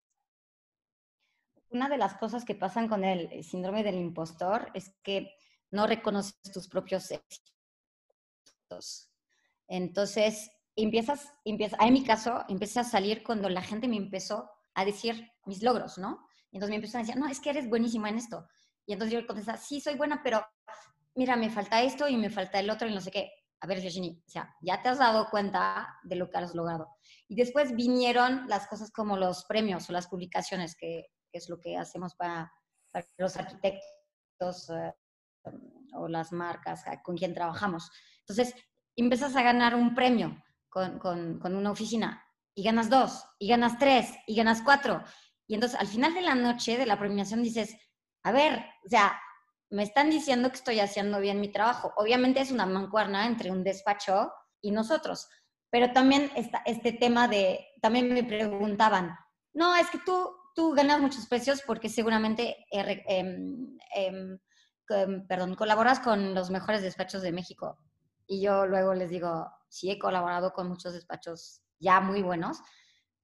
Una de las cosas que pasan con el síndrome del impostor es que no reconoces tus propios éxitos. Entonces, empiezas, empiezas, en mi caso, empecé a salir cuando la gente me empezó a decir mis logros, ¿no? Entonces me empezó a decir, no, es que eres buenísima en esto. Y entonces yo le contestaba, sí, soy buena, pero mira, me falta esto y me falta el otro y no sé qué. A ver, Virginie, o sea, ya te has dado cuenta de lo que has logrado. Y después vinieron las cosas como los premios o las publicaciones, que, es lo que hacemos para, los arquitectos eh, o las marcas con quien trabajamos. Entonces, empiezas a ganar un premio con, con, con una oficina y ganas dos, y ganas tres, y ganas cuatro. Y entonces, al final de la noche de la premiación dices, a ver, o sea, me están diciendo que estoy haciendo bien mi trabajo. Obviamente es una mancuerna entre un despacho y nosotros, pero también está este tema de, también me preguntaban, no, es que tú, tú ganas muchos precios porque seguramente, em, em, perdón, colaboras con los mejores despachos de México. Y yo luego les digo, sí, he colaborado con muchos despachos ya muy buenos,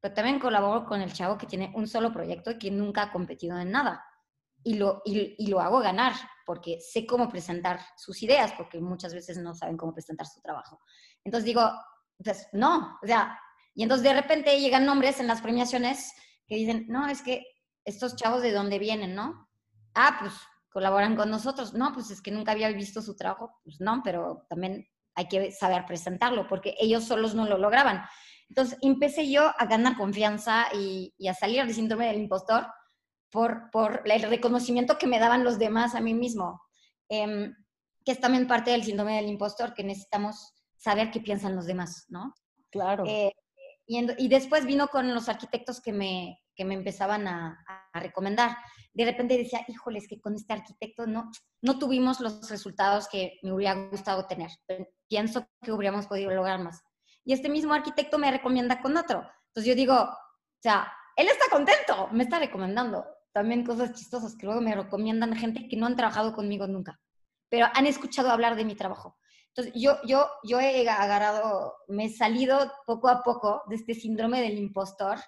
pero también colaboro con el chavo que tiene un solo proyecto y que nunca ha competido en nada y lo, y, lo hago ganar, porque sé cómo presentar sus ideas, porque muchas veces no saben cómo presentar su trabajo. Entonces digo, pues no, o sea, y entonces de repente llegan nombres en las premiaciones que dicen, no, es que estos chavos de dónde vienen, ¿no? Ah, pues colaboran con nosotros. No, pues es que nunca había visto su trabajo. Pues no, pero también hay que saber presentarlo, porque ellos solos no lo lograban. Entonces empecé yo a ganar confianza y, y a salir del síndrome del impostor por, por el reconocimiento que me daban los demás a mí mismo, em, que es también parte del síndrome del impostor, que necesitamos saber qué piensan los demás, ¿no? Claro. Eh, y, y, después vino con los arquitectos que me, que me empezaban a, a, recomendar. De repente decía, híjole, es que con este arquitecto no, no tuvimos los resultados que me hubiera gustado tener. Pienso que hubiéramos podido lograr más. Y este mismo arquitecto me recomienda con otro. Entonces yo digo, o sea, él está contento, me está recomendando también cosas chistosas que luego me recomiendan gente que no han trabajado conmigo nunca, pero han escuchado hablar de mi trabajo. Entonces, yo, yo, yo he agarrado, me he salido poco a poco de este síndrome del impostor,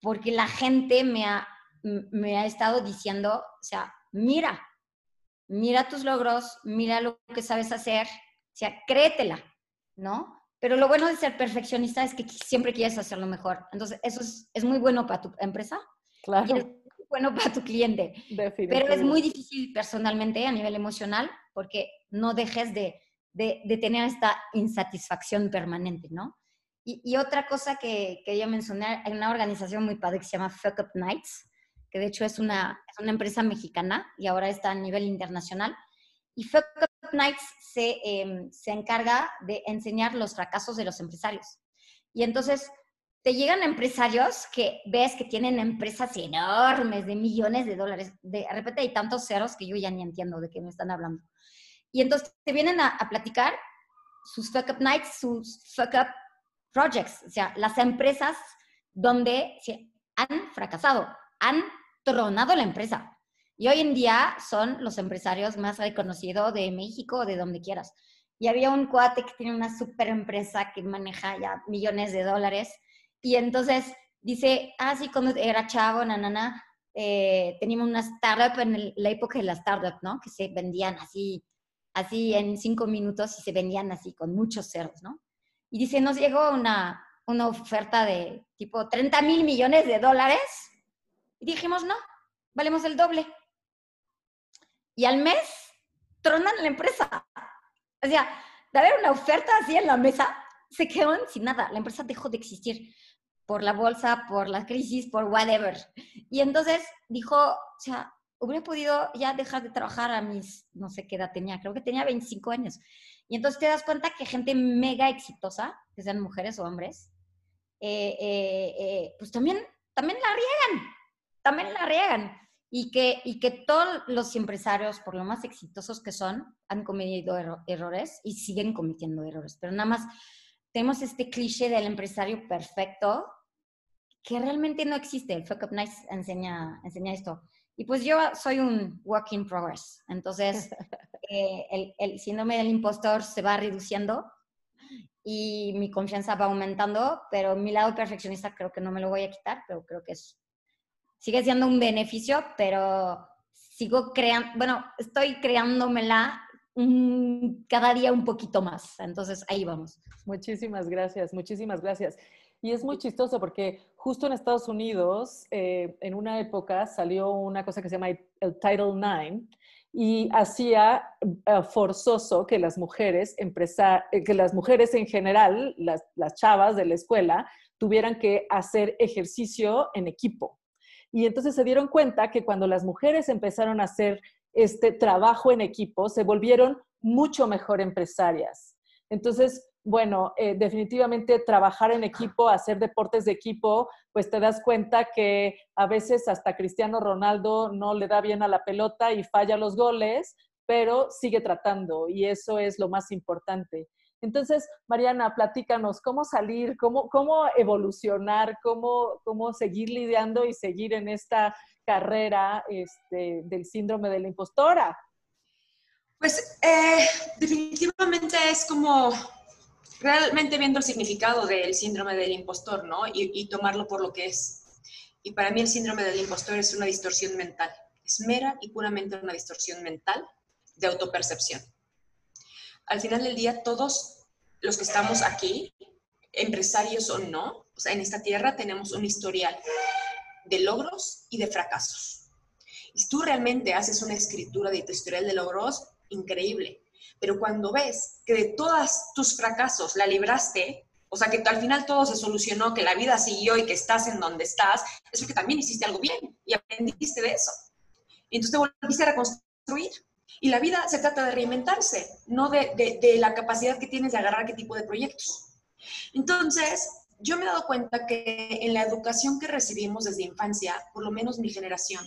porque la gente me ha, me ha estado diciendo, o sea, mira, mira tus logros, mira lo que sabes hacer, o sea, créetela, ¿no? Pero lo bueno de ser perfeccionista es que siempre quieres hacerlo mejor. Entonces, eso es, es muy bueno para tu empresa. Claro. Y bueno para tu cliente. Pero es muy difícil personalmente a nivel emocional porque no dejes de, de, de tener esta insatisfacción permanente, ¿no? Y, y, otra cosa que quería mencionar, hay una organización muy padre que se llama Fuck Up Nights, que de hecho es una, es una empresa mexicana y ahora está a nivel internacional. Y Fuck Up Nights se, eh, se encarga de enseñar los fracasos de los empresarios. Y entonces te llegan empresarios que ves que tienen empresas enormes de millones de dólares. De repente hay tantos ceros que yo ya ni entiendo de qué me están hablando. Y entonces te vienen a, a platicar sus fuck up nights, sus fuck up projects, o sea, las empresas donde se han fracasado, han tronado la empresa. Y hoy en día son los empresarios más reconocidos de México o de donde quieras. Y había un cuate que tiene una super empresa que maneja ya millones de dólares. Y entonces dice, ah, sí, cuando era chavo, nanana, eh, teníamos una startup en el, la época de la startup, ¿no? Que se vendían así, así en cinco minutos y se vendían así con muchos ceros, ¿no? Y dice, nos llegó una, una oferta de tipo 30 mil millones de dólares. Y dijimos, no, valemos el doble. Y al mes, tronan la empresa. O sea, de haber una oferta así en la mesa, se quedaron sin nada. La empresa dejó de existir por la bolsa, por la crisis, por whatever. Y entonces dijo, o sea, hubiera podido ya dejar de trabajar a mis, no sé qué edad tenía, creo que tenía 25 años. Y entonces te das cuenta que gente mega exitosa, que sean mujeres o hombres, eh, eh, eh, pues también, también la riegan, también la riegan. Y que, y que todos los empresarios, por lo más exitosos que son, han cometido erro errores y siguen cometiendo errores. Pero nada más tenemos este cliché del empresario perfecto que realmente no existe. El Fuck Up Nice enseña, enseña esto. Y pues yo soy un work in progress. Entonces, eh, el, el, síndrome del impostor se va reduciendo y mi confianza va aumentando, pero mi lado perfeccionista creo que no me lo voy a quitar, pero creo que es, sigue siendo un beneficio, pero sigo creando, bueno, estoy creándomela un, cada día un poquito más. Entonces, ahí vamos. Muchísimas gracias, muchísimas gracias. Y es muy chistoso porque justo en Estados Unidos, eh, en una época salió una cosa que se llama el Title IX y hacía uh, forzoso que las mujeres, empresa, eh, que las mujeres en general, las, las chavas de la escuela, tuvieran que hacer ejercicio en equipo. Y entonces se dieron cuenta que cuando las mujeres empezaron a hacer este trabajo en equipo, se volvieron mucho mejor empresarias. Entonces, bueno, eh, definitivamente trabajar en equipo, hacer deportes de equipo, pues te das cuenta que a veces hasta Cristiano Ronaldo no le da bien a la pelota y falla los goles, pero sigue tratando y eso es lo más importante. Entonces, Mariana, platícanos cómo salir, cómo, cómo evolucionar, cómo, cómo seguir lidiando y seguir en esta carrera este, del síndrome de la impostora. Pues eh, definitivamente es como realmente viendo el significado del síndrome del impostor, ¿no? Y, tomarlo por lo que es. Y para mí el síndrome del impostor es una distorsión mental. Es mera y puramente una distorsión mental de autopercepción. Al final del día, todos los que estamos aquí, empresarios o no, o sea, en esta tierra tenemos un historial de logros y de fracasos. Y tú realmente haces una escritura de tu historial de logros, increíble. Pero cuando ves que de todos tus fracasos la libraste, o sea, que al final todo se solucionó, que la vida siguió y que estás en donde estás, es porque también hiciste algo bien y aprendiste de eso. Y entonces te volviste a reconstruir. Y la vida se trata de reinventarse, no de, de, de la capacidad que tienes de agarrar qué tipo de proyectos. Entonces, yo me he dado cuenta que en la educación que recibimos desde infancia, por lo menos mi generación,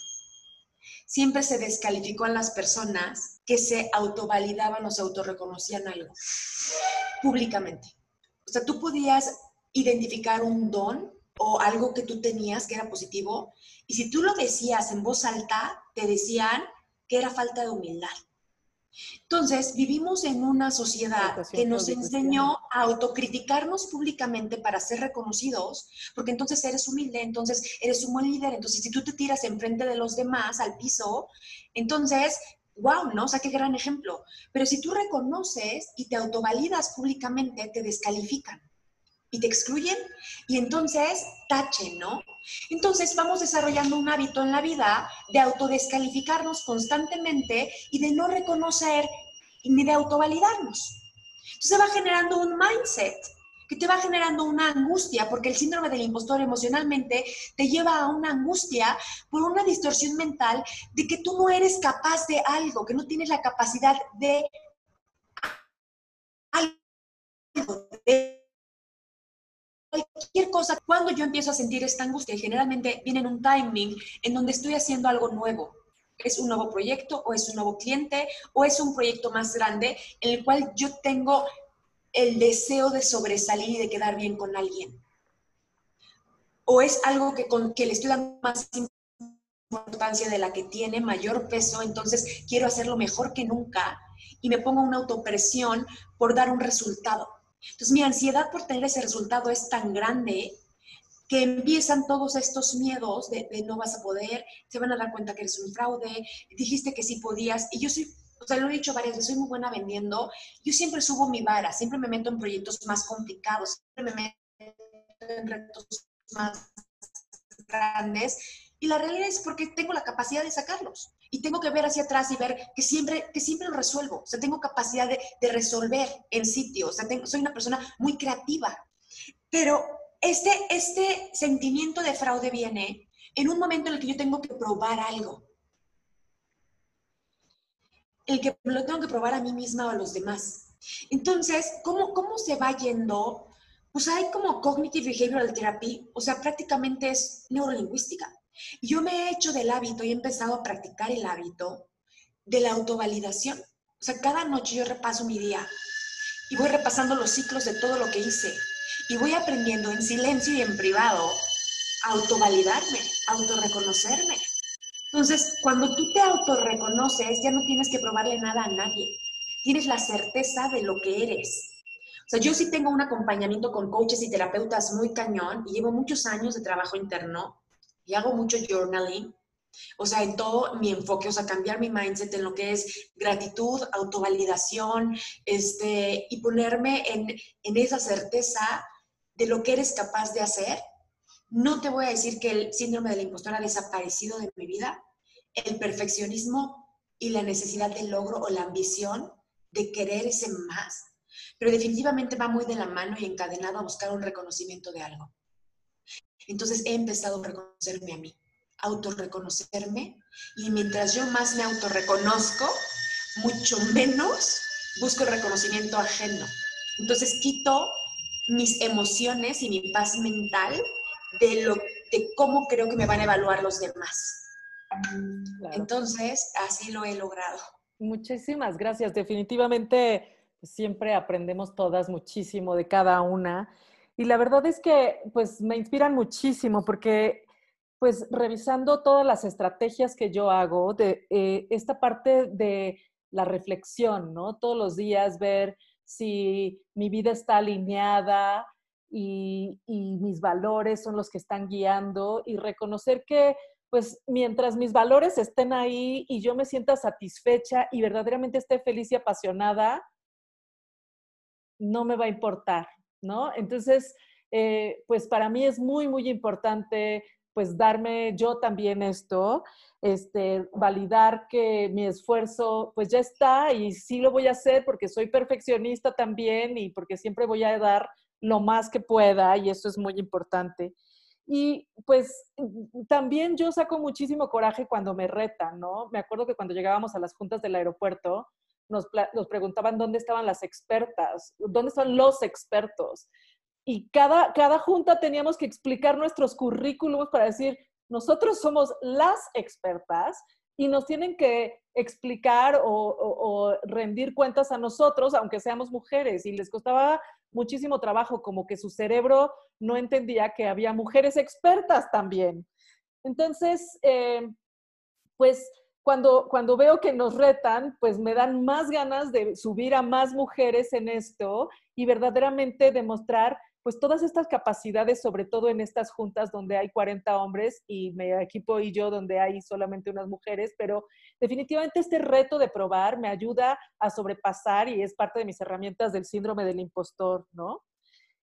siempre se descalificó a las personas que se autovalidaban o se autorreconocían algo públicamente. O sea, tú podías identificar un don o algo que tú tenías que era positivo y si tú lo decías en voz alta, te decían que era falta de humildad. Entonces, vivimos en una sociedad que nos enseñó a autocriticarnos públicamente para ser reconocidos, porque entonces eres humilde, entonces eres un buen líder, entonces si tú te tiras enfrente de los demás al piso, entonces, wow, ¿no? O sea, qué gran ejemplo. Pero si tú reconoces y te autovalidas públicamente, te descalifican y te excluyen y entonces tachen, ¿no? Entonces vamos desarrollando un hábito en la vida de autodescalificarnos constantemente y de no reconocer ni de autovalidarnos. Entonces va generando un mindset que te va generando una angustia, porque el síndrome del impostor emocionalmente te lleva a una angustia por una distorsión mental de que tú no eres capaz de algo, que no tienes la capacidad de algo, de cualquier cosa, cuando yo empiezo a sentir esta angustia, generalmente viene en un timing en donde estoy haciendo algo nuevo. Es un nuevo proyecto o es un nuevo cliente o es un proyecto más grande en el cual yo tengo el deseo de sobresalir y de quedar bien con alguien. O es algo que, con, que le estoy dando más importancia de la que tiene, mayor peso, entonces quiero hacerlo mejor que nunca y me pongo una autopresión por dar un resultado. Entonces mi ansiedad por tener ese resultado es tan grande que empiezan todos estos miedos de, no vas a poder, se van a dar cuenta que eres un fraude, dijiste que sí podías, y yo soy, o sea, lo he dicho varias veces, soy muy buena vendiendo, yo siempre subo mi vara, siempre me meto en proyectos más complicados, siempre me meto en retos más grandes, y la realidad es porque tengo la capacidad de sacarlos y tengo que ver hacia atrás y ver que siempre, que siempre lo resuelvo. O sea, tengo capacidad de, resolver en sitio. O sea, soy una persona muy creativa. Pero este, este sentimiento de fraude viene en un momento en el que yo tengo que probar algo. El que lo tengo que probar a mí misma o a los demás. Entonces, ¿cómo, cómo se va yendo? Pues hay como cognitive behavioral therapy, o sea, prácticamente es neurolingüística. Yo me he hecho del hábito y he empezado a practicar el hábito de la autovalidación. O sea, cada noche yo repaso mi día y voy repasando los ciclos de todo lo que hice y voy aprendiendo en silencio y en privado a autovalidarme, a autorreconocerme. Entonces, cuando tú te autorreconoces, ya no tienes que probarle nada a nadie. Tienes la certeza de lo que eres. O sea, yo sí tengo un acompañamiento con coaches y terapeutas muy cañón y llevo muchos años de trabajo interno y hago mucho journaling. O sea, en todo mi enfoque, o sea, cambiar mi mindset en lo que es gratitud, autovalidación, este, y ponerme en, en esa certeza de lo que eres capaz de hacer. No te voy a decir que el síndrome de la impostora ha desaparecido de mi vida. El perfeccionismo y la necesidad de logro o la ambición de querer ese más, pero definitivamente va muy de la mano y encadenado a buscar un reconocimiento de algo. Entonces he empezado a reconocerme a mí, autorreconocerme, y mientras yo más me autorreconozco, mucho menos busco el reconocimiento ajeno. Entonces quito mis emociones y mi paz mental de, lo, de cómo creo que me van a evaluar los demás. Entonces, así lo he logrado. Muchísimas gracias. Definitivamente pues, siempre aprendemos todas muchísimo de cada una. Y la verdad es que pues me inspiran muchísimo porque pues revisando todas las estrategias que yo hago, eh, esta parte de la reflexión, ¿no? Todos los días ver si mi vida está alineada y, y, mis valores son los que están guiando y reconocer que pues mientras mis valores estén ahí y yo me sienta satisfecha y verdaderamente esté feliz y apasionada, no me va a importar, ¿no? Entonces, eh, pues para mí es muy, muy importante pues darme yo también esto, este, validar que mi esfuerzo pues ya está y sí lo voy a hacer porque soy perfeccionista también y porque siempre voy a dar lo más que pueda y eso es muy importante. Y pues también yo saco muchísimo coraje cuando me retan, ¿no? Me acuerdo que cuando llegábamos a las juntas del aeropuerto, nos, preguntaban dónde estaban las expertas, dónde están los expertos. Y cada, cada junta teníamos que explicar nuestros currículums para decir, nosotros somos las expertas y nos tienen que explicar o, rendir cuentas a nosotros, aunque seamos mujeres, y les costaba muchísimo trabajo, como que su cerebro no entendía que había mujeres expertas también. Entonces, eh, pues cuando, cuando veo que nos retan, pues me dan más ganas de subir a más mujeres en esto y verdaderamente demostrar pues todas estas capacidades, sobre todo en estas juntas donde hay 40 hombres y mi equipo y yo donde hay solamente unas mujeres, pero definitivamente este reto de probar me ayuda a sobrepasar y es parte de mis herramientas del síndrome del impostor, ¿no?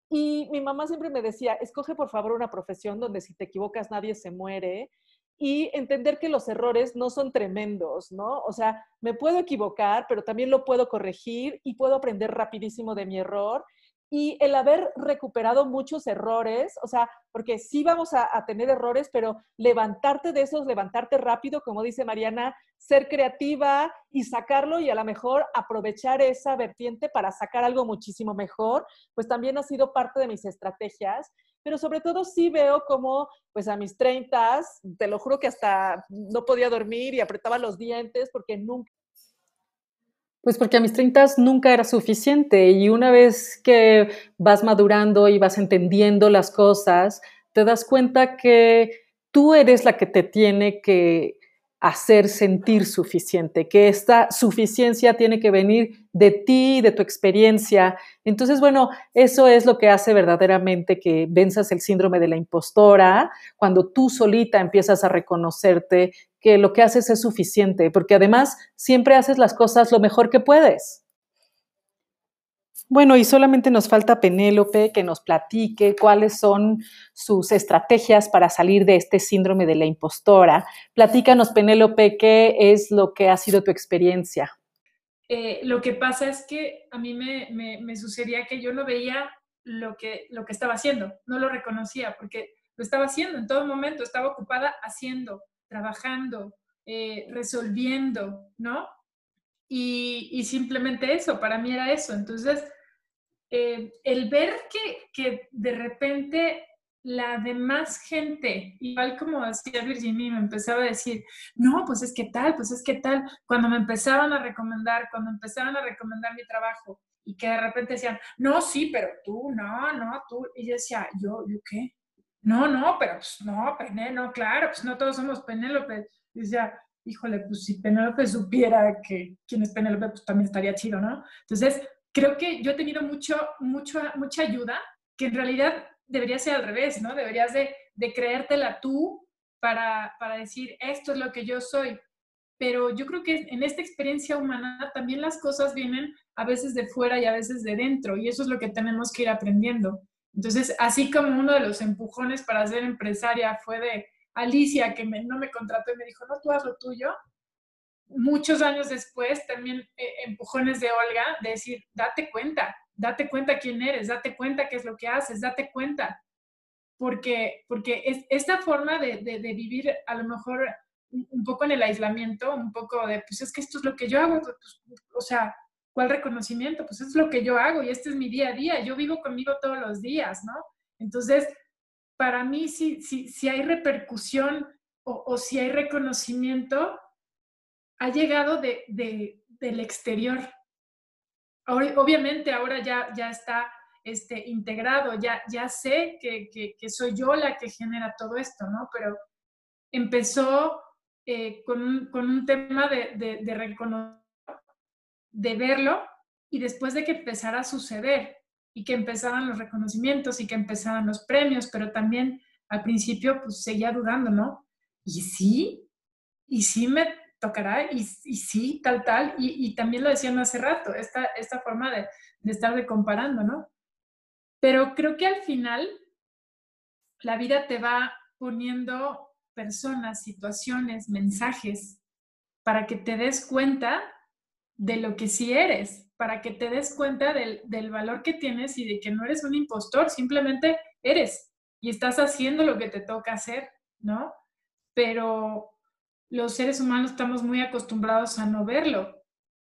Y mi mamá siempre me decía, escoge por favor una profesión donde si te equivocas nadie se muere y entender que los errores no son tremendos, ¿no? O sea, me puedo equivocar, pero también lo puedo corregir y puedo aprender rapidísimo de mi error y el haber recuperado muchos errores, o sea, porque sí vamos a, tener errores, pero levantarte de esos, levantarte rápido, como dice Mariana, ser creativa y sacarlo y a lo mejor aprovechar esa vertiente para sacar algo muchísimo mejor, pues también ha sido parte de mis estrategias. Pero sobre todo sí veo como, pues a mis 30, te lo juro que hasta no podía dormir y apretaba los dientes porque nunca pues porque a mis 30 nunca era suficiente. Y una vez que vas madurando y vas entendiendo las cosas, te das cuenta que tú eres la que te tiene que hacer sentir suficiente, que esta suficiencia tiene que venir de ti, de tu experiencia. Entonces, bueno, eso es lo que hace verdaderamente que venzas el síndrome de la impostora, cuando tú solita empiezas a reconocerte que lo que haces es suficiente, porque además siempre haces las cosas lo mejor que puedes. Bueno, y solamente nos falta Penélope que nos platique cuáles son sus estrategias para salir de este síndrome de la impostora. Platícanos, Penélope, qué es lo que ha sido tu experiencia. Eh, lo que pasa es que a mí me, me, sucedía que yo no veía lo que, lo que estaba haciendo, no lo reconocía, porque lo estaba haciendo en todo momento, estaba ocupada haciendo, trabajando, eh, resolviendo, ¿no? Y, y, simplemente eso, para mí era eso. Entonces, eh, el ver que, que, de repente la demás gente, igual como decía Virginia, me empezaba a decir, no, pues es que tal, pues es que tal, cuando me empezaban a recomendar, cuando empezaban a recomendar mi trabajo y que de repente decían, no, sí, pero tú, no, no, tú, y yo decía, yo, ¿yo qué? No, no, pero pues no, Penélope, no, claro, pues no todos somos Penélope. Y decía, híjole, pues si Penélope supiera que quién es Penélope, pues también estaría chido, ¿no? Entonces, creo que yo he tenido mucho, mucho, mucha ayuda, que en realidad debería ser al revés, ¿no? Deberías de, creértela tú para, para decir, esto es lo que yo soy. Pero yo creo que en esta experiencia humana también las cosas vienen a veces de fuera y a veces de dentro, y eso es lo que tenemos que ir aprendiendo. Entonces, así como uno de los empujones para ser empresaria fue de Alicia, que no me contrató y me dijo, no, tú haz lo tuyo, muchos años después también eh, empujones de Olga, de decir, date cuenta, date cuenta quién eres, date cuenta qué es lo que haces, date cuenta. Porque, porque es, esta forma de, de, vivir a lo mejor un, poco en el aislamiento, un poco de, pues es que esto es lo que yo hago, pues, o sea, ¿cuál reconocimiento? Pues es lo que yo hago y este es mi día a día, yo vivo conmigo todos los días, ¿no? Entonces, para mí, si, si, si hay repercusión o si hay reconocimiento, ha llegado de, del exterior. obviamente ahora ya, ya está este, integrado, ya, ya sé que, que, soy yo la que genera todo esto, ¿no? Pero empezó eh, con, con, un, tema de, de, de reconocer, de verlo y después de que empezara a suceder y que empezaran los reconocimientos y que empezaran los premios, pero también al principio pues seguía dudando, ¿no? Y sí, y sí me y, sí, tal, tal, y, también lo decían hace rato, esta, esta forma de, de estar de comparando, ¿no? Pero creo que al final la vida te va poniendo personas, situaciones, mensajes, para que te des cuenta de lo que sí eres, para que te des cuenta del, del, valor que tienes y de que no eres un impostor, simplemente eres y estás haciendo lo que te toca hacer, ¿no? Pero los seres humanos estamos muy acostumbrados a no verlo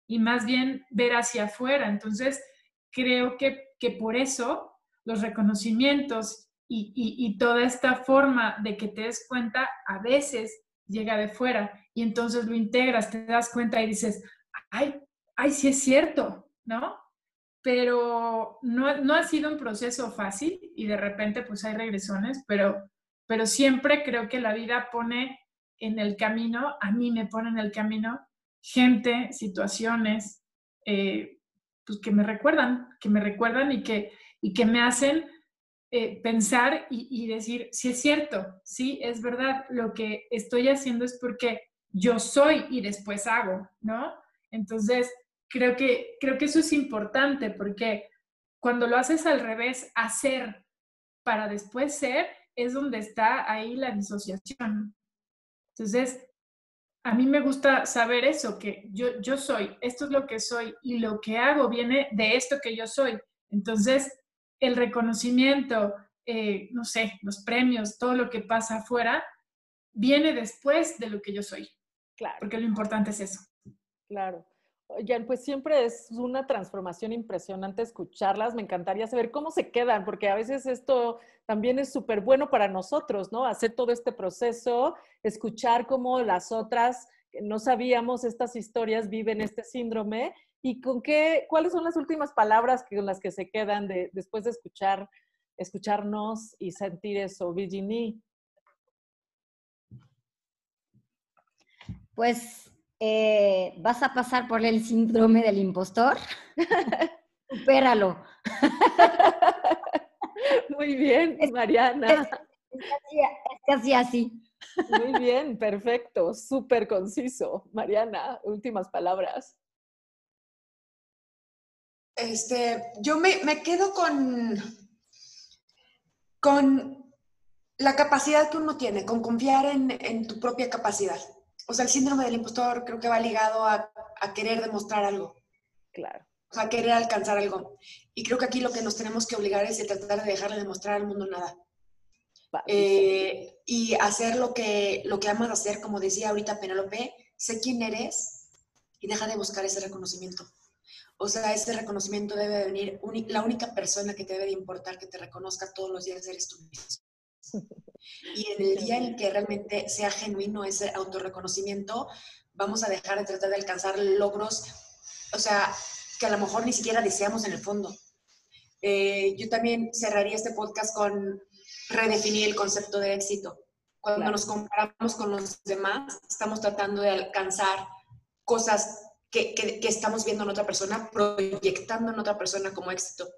y más bien ver hacia afuera. Entonces, creo que, que por eso los reconocimientos y, y, toda esta forma de que te des cuenta a veces llega de fuera y entonces lo integras, te das cuenta y dices, ay, ay, sí es cierto, ¿no? Pero no, no ha sido un proceso fácil y de repente pues hay regresiones, pero, pero siempre creo que la vida pone en el camino, a mí me pone en el camino gente, situaciones, eh, pues que me recuerdan, que me recuerdan y que, y que me hacen eh, pensar y, y, decir, si es cierto, sí, es verdad, lo que estoy haciendo es porque yo soy y después hago, ¿no? Entonces, creo que, creo que eso es importante porque cuando lo haces al revés, hacer para después ser, es donde está ahí la disociación. Entonces, a mí me gusta saber eso, que yo, yo soy, esto es lo que soy y lo que hago viene de esto que yo soy. Entonces, el reconocimiento, eh, no sé, los premios, todo lo que pasa afuera, viene después de lo que yo soy. Claro. Porque lo importante es eso. Claro. Oigan, pues siempre es una transformación impresionante escucharlas. Me encantaría saber cómo se quedan, porque a veces esto también es súper bueno para nosotros, ¿no? Hacer todo este proceso, escuchar cómo las otras, que no sabíamos estas historias, viven este síndrome y con qué, cuáles son las últimas palabras con las que se quedan de, después de escuchar, escucharnos y sentir eso, Virginie. Pues eh, vas a pasar por el síndrome del impostor, supéralo. Muy bien, Mariana. Es, casi, así. Muy bien, perfecto, súper conciso. Mariana, últimas palabras. Este, yo me, me quedo con, con la capacidad que uno tiene, con confiar en, en tu propia capacidad o sea, el síndrome del impostor creo que va ligado a, querer demostrar algo. Claro. O sea, querer alcanzar algo. Y creo que aquí lo que nos tenemos que obligar es tratar de dejarle demostrar al mundo nada. Eh, y hacer lo que, lo que amas hacer, como decía ahorita Penélope, sé quién eres y deja de buscar ese reconocimiento. O sea, ese reconocimiento debe venir, la única persona que te debe de importar que te reconozca todos los días eres tú mismo. Y en el día en que realmente sea genuino ese autorreconocimiento, vamos a dejar de tratar de alcanzar logros, o sea, que a lo mejor ni siquiera deseamos en el fondo. Eh, yo también cerraría este podcast con redefinir el concepto de éxito. Cuando nos comparamos con los demás, estamos tratando de alcanzar cosas que, que, que, estamos viendo en otra persona, proyectando en otra persona como éxito.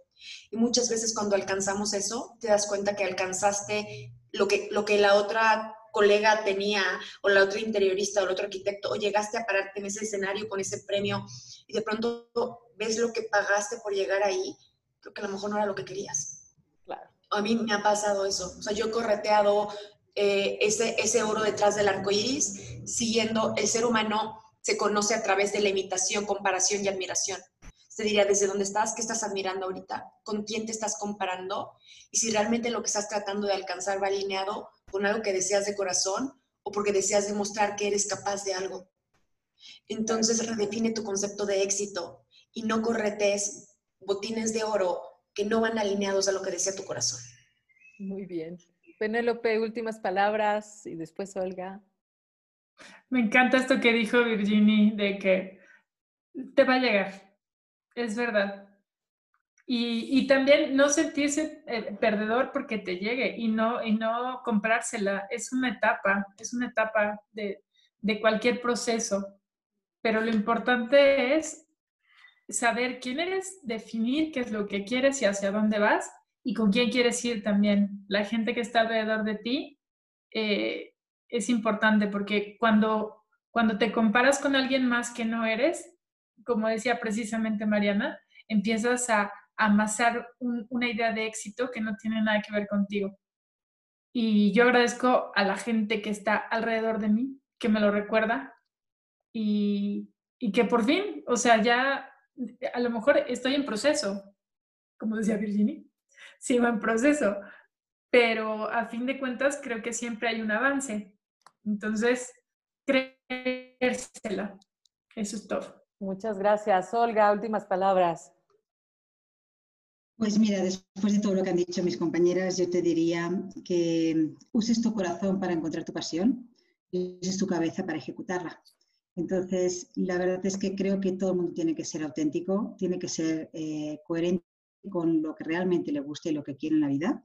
Y muchas veces cuando alcanzamos eso, te das cuenta que alcanzaste lo que, lo que la otra colega tenía, o la otra interiorista, o el otro arquitecto, o llegaste a pararte en ese escenario con ese premio, y de pronto ves lo que pagaste por llegar ahí, creo que a lo mejor no era lo que querías. Claro. A mí me ha pasado eso. O sea, yo he correteado eh, ese, ese oro detrás del arco iris, siguiendo el ser humano se conoce a través de la imitación, comparación y admiración te diría desde dónde estás, qué estás admirando ahorita, con quién te estás comparando y si realmente lo que estás tratando de alcanzar va alineado con algo que deseas de corazón o porque deseas demostrar que eres capaz de algo. Entonces redefine tu concepto de éxito y no corretes botines de oro que no van alineados a lo que desea tu corazón. Muy bien. Penélope, últimas palabras y después Olga. Me encanta esto que dijo Virginie de que te va a llegar, es verdad. Y, y, también no sentirse eh, perdedor porque te llegue y no, y no comprársela. Es una etapa, es una etapa de, de cualquier proceso. Pero lo importante es saber quién eres, definir qué es lo que quieres y hacia dónde vas y con quién quieres ir también. La gente que está alrededor de ti eh, es importante porque cuando, cuando te comparas con alguien más que no eres, como decía precisamente Mariana, empiezas a amasar una idea de éxito que no tiene nada que ver contigo. Y yo agradezco a la gente que está alrededor de mí, que me lo recuerda y, y que por fin, o sea, ya a lo mejor estoy en proceso, como decía Virginie, sigo en proceso, pero a fin de cuentas creo que siempre hay un avance. Entonces, creérsela, eso es todo. Muchas gracias. Olga, últimas palabras. Pues mira, después de todo lo que han dicho mis compañeras, yo te diría que uses tu corazón para encontrar tu pasión y uses tu cabeza para ejecutarla. Entonces, la verdad es que creo que todo el mundo tiene que ser auténtico, tiene que ser eh, coherente con lo que realmente le gusta y lo que quiere en la vida.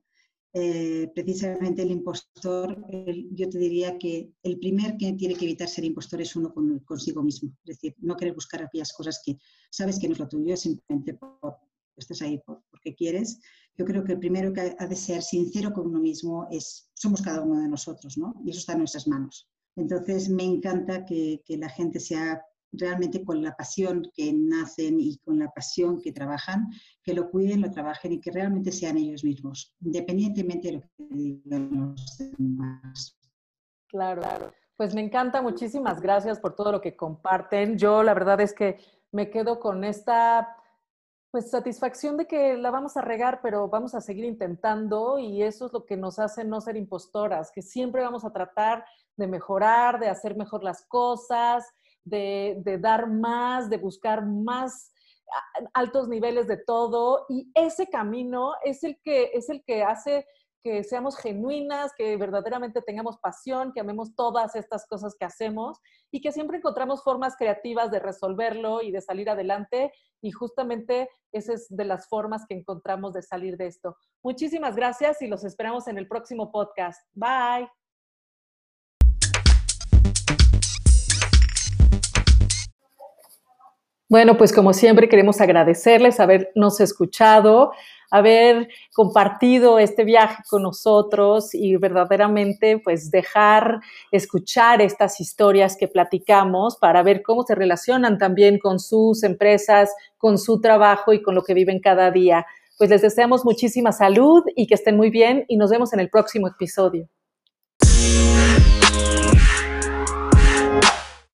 Eh, precisamente el impostor, yo te diría que el primer que tiene que evitar ser impostor es uno consigo mismo. Es decir, no querer buscar aquellas cosas que sabes que no es lo tuyo, simplemente por, estás ahí porque quieres. Yo creo que el primero que ha de ser sincero con uno mismo es, somos cada uno de nosotros, ¿no? Y eso está en nuestras manos. Entonces, me encanta que, que la gente sea realmente con la pasión que nacen y con la pasión que trabajan, que lo cuiden, lo trabajen y que realmente sean ellos mismos, independientemente de lo que digan los demás. Claro. Pues me encanta, muchísimas gracias por todo lo que comparten. Yo la verdad es que me quedo con esta pues satisfacción de que la vamos a regar, pero vamos a seguir intentando y eso es lo que nos hace no ser impostoras, que siempre vamos a tratar de mejorar, de hacer mejor las cosas, de, dar más, de buscar más altos niveles de todo y ese camino es el que es el que hace que seamos genuinas, que verdaderamente tengamos pasión, que amemos todas estas cosas que hacemos y que siempre encontramos formas creativas de resolverlo y de salir adelante. Y justamente esa es de las formas que encontramos de salir de esto. Muchísimas gracias y los esperamos en el próximo podcast. Bye. Bueno, pues como siempre queremos agradecerles habernos escuchado, haber compartido este viaje con nosotros y verdaderamente pues dejar escuchar estas historias que platicamos para ver cómo se relacionan también con sus empresas, con su trabajo y con lo que viven cada día. Pues les deseamos muchísima salud y que estén muy bien y nos vemos en el próximo episodio.